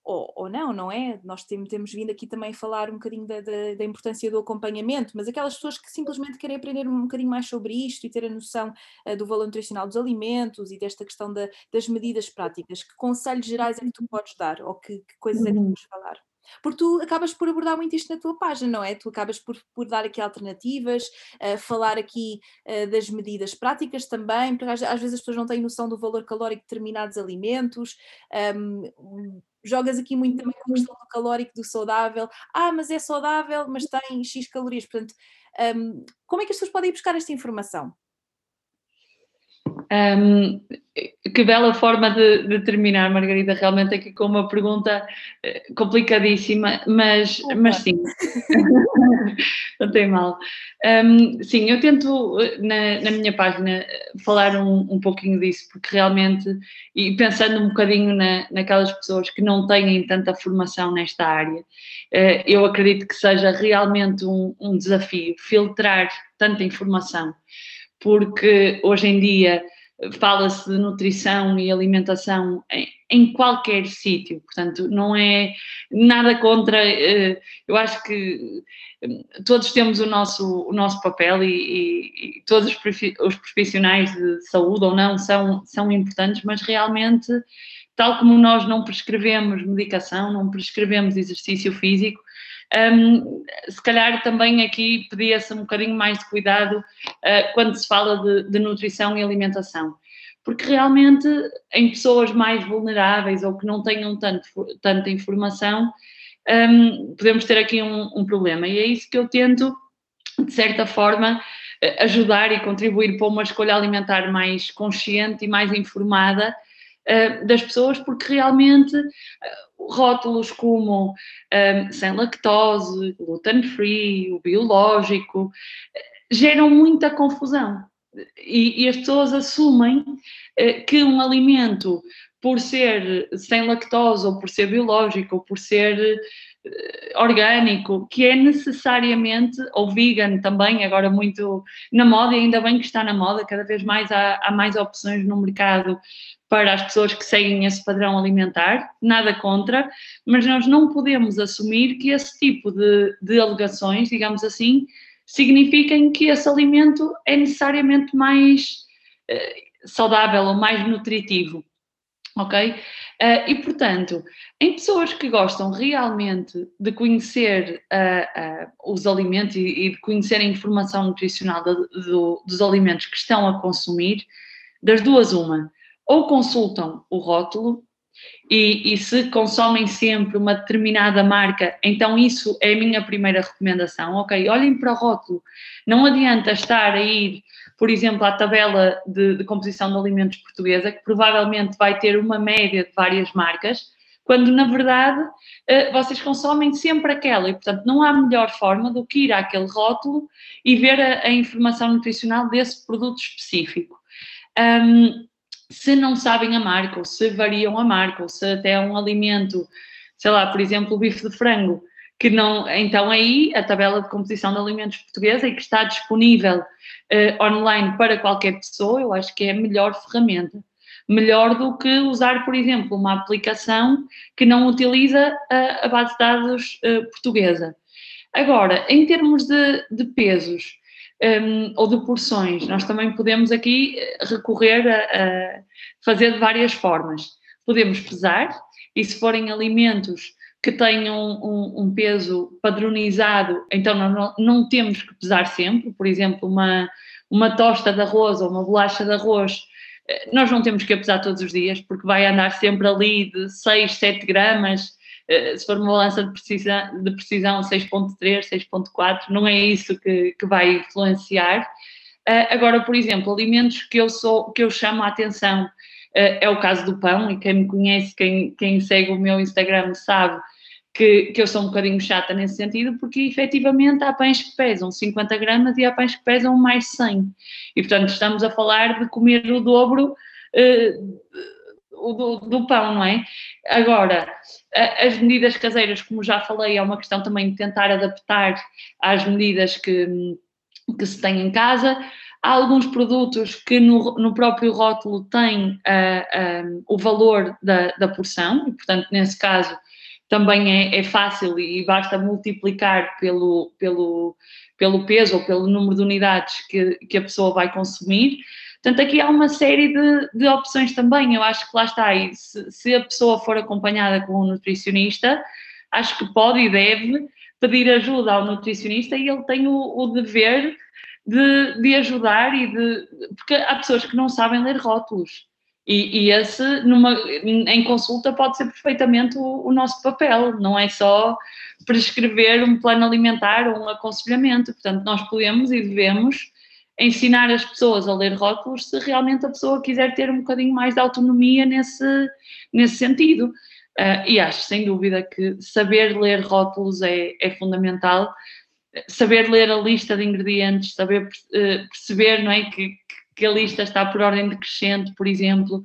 ou, ou, não, não é? Nós temos, temos vindo aqui também falar um bocadinho da, da, da, importância do acompanhamento, mas aquelas pessoas que simplesmente querem aprender um bocadinho mais sobre isto e ter a noção uh, do valor nutricional dos alimentos e desta questão da, das medidas práticas, que conselhos gerais é que tu podes dar ou que, que coisas é que tu uhum. podes falar? Porque tu acabas por abordar muito isto na tua página, não é? Tu acabas por, por dar aqui alternativas, uh, falar aqui uh, das medidas práticas também, porque às, às, vezes as pessoas não têm noção do valor calórico de determinados alimentos. Um, jogas aqui muito também com a questão do calórico, do saudável. Ah, mas é saudável, mas tem X calorias. Portanto, um, como é que as pessoas podem ir buscar esta informação? Um, que bela forma de, de, terminar, Margarida, realmente aqui com uma pergunta eh, complicadíssima, mas, mas sim, [LAUGHS] não tem mal. Um, sim, eu tento eh, na, na, minha página falar um, um pouquinho disso, porque realmente, e pensando um bocadinho na, naquelas pessoas que não têm tanta formação nesta área, uh, eu acredito que seja realmente um, um desafio filtrar tanta informação porque hoje em dia fala-se de nutrição e alimentação em, em qualquer sítio, portanto, não é nada contra. Eh, eu acho que eh, todos temos o nosso, o nosso papel e, e, e todos os profissionais de saúde ou não são, são importantes, mas realmente, tal como nós não prescrevemos medicação, não prescrevemos exercício físico, um, se calhar também aqui pedia-se um bocadinho mais de cuidado uh, quando se fala de, de, nutrição e alimentação, porque realmente em pessoas mais vulneráveis ou que não tenham tanto, tanta informação, um, podemos ter aqui um, um problema, e é isso que eu tento, de certa forma, ajudar e contribuir para uma escolha alimentar mais consciente e mais informada uh, das pessoas, porque realmente uh, rótulos como um, sem lactose, gluten free, o biológico, geram muita confusão. E, e as pessoas assumem que um alimento, por ser sem lactose, ou por ser biológico, ou por ser orgânico, que é necessariamente, ou vegan também, agora muito na moda, e ainda bem que está na moda, cada vez mais há, há mais opções no mercado para as pessoas que seguem esse padrão alimentar, nada contra, mas nós não podemos assumir que esse tipo de, de alegações, digamos assim, signifiquem que esse alimento é necessariamente mais eh, saudável ou mais nutritivo, ok? Uh, e, portanto, em pessoas que gostam realmente de conhecer uh, uh, os alimentos e, e, de conhecer a informação nutricional dos alimentos que estão a consumir, das duas, uma, ou consultam o rótulo e, e, se consomem sempre uma determinada marca, então isso é a minha primeira recomendação. Ok, olhem para o rótulo. Não adianta estar a ir por exemplo, à tabela de, de composição de alimentos portuguesa, que provavelmente vai ter uma média de várias marcas, quando na verdade uh, vocês consomem sempre aquela e, portanto, não há melhor forma do que ir àquele rótulo e ver a, a informação nutricional desse produto específico. Um, se não sabem a marca, ou se variam a marca, ou se até é um alimento, sei lá, por exemplo, o bife de frango, que não, então aí a tabela de composição de alimentos portuguesa e que está disponível uh, online para qualquer pessoa, eu acho que é a melhor ferramenta. Melhor do que usar, por exemplo, uma aplicação que não utiliza a, a base de dados uh, portuguesa. Agora, em termos de, de pesos um, ou de porções, nós também podemos aqui eh, recorrer a, a fazer de várias formas. Podemos pesar, e se forem alimentos que tenham um, um, peso padronizado, então não, não, temos que pesar sempre, por exemplo, uma, uma tosta de arroz ou uma bolacha de arroz, eh, nós não temos que pesar todos os dias, porque vai andar sempre ali de 6, 7 gramas, se for uma balança de precisão, de precisão 6.3, 6.4, não é isso que, que vai influenciar. Eh, agora, por exemplo, alimentos que eu, sou, que eu chamo a atenção, é o caso do pão, e quem me conhece, quem, quem segue o meu Instagram sabe que, que eu sou um bocadinho chata nesse sentido, porque efetivamente há pães que pesam 50 gramas e há pães que pesam mais 100. E portanto estamos a falar de comer o dobro uh, do, do, pão, não é? Agora, as medidas caseiras, como já falei, é uma questão também de tentar adaptar às medidas que, que se tem em casa. Há alguns produtos que no, no próprio rótulo têm uh, o valor da, da porção, e portanto, nesse caso, também é, é fácil e basta multiplicar pelo, pelo, pelo peso ou pelo número de unidades que, que a pessoa vai consumir. Portanto, aqui há uma série de, de opções também. Eu acho que lá está. E se, se a pessoa for acompanhada com um nutricionista, acho que pode e deve pedir ajuda ao nutricionista e ele tem o, o dever de, de, ajudar e de. Porque há pessoas que não sabem ler rótulos. E, e, esse, numa, em consulta, pode ser perfeitamente o, o, nosso papel, não é só prescrever um plano alimentar ou um aconselhamento. Portanto, nós podemos e devemos ensinar as pessoas a ler rótulos se realmente a pessoa quiser ter um bocadinho mais de autonomia nesse, nesse sentido. Uh, e acho, sem dúvida, que saber ler rótulos é, é fundamental. Saber ler a lista de ingredientes, saber uh, perceber não é, que, que a lista está por ordem decrescente, por exemplo,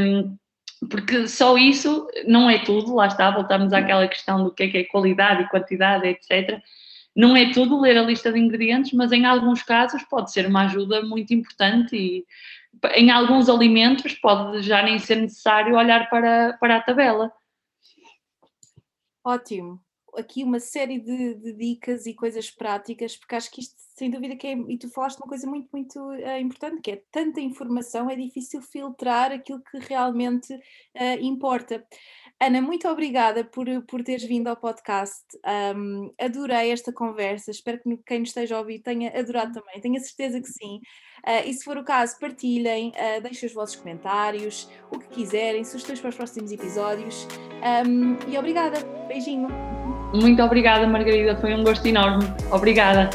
um, porque só isso não é tudo, lá está, voltamos àquela questão do que é que é qualidade e quantidade, etc. Não é tudo ler a lista de ingredientes, mas em alguns casos pode ser uma ajuda muito importante e em alguns alimentos pode já nem ser necessário olhar para, para a tabela. Ótimo aqui uma série de, de, dicas e coisas práticas, porque acho que isto, sem dúvida, que é, e tu falaste uma coisa muito, muito uh, importante, que é tanta informação, é difícil filtrar aquilo que realmente uh, importa. Ana, muito obrigada por, por teres vindo ao podcast. Um, adorei esta conversa. Espero que quem nos esteja a ouvir tenha adorado também. Tenho a certeza que sim. Uh, e se for o caso, partilhem, uh, deixem os vossos comentários, o que quiserem, sugestões para os próximos episódios. Um, e obrigada. Beijinho. Muito obrigada, Margarida. Foi um gosto enorme. Obrigada.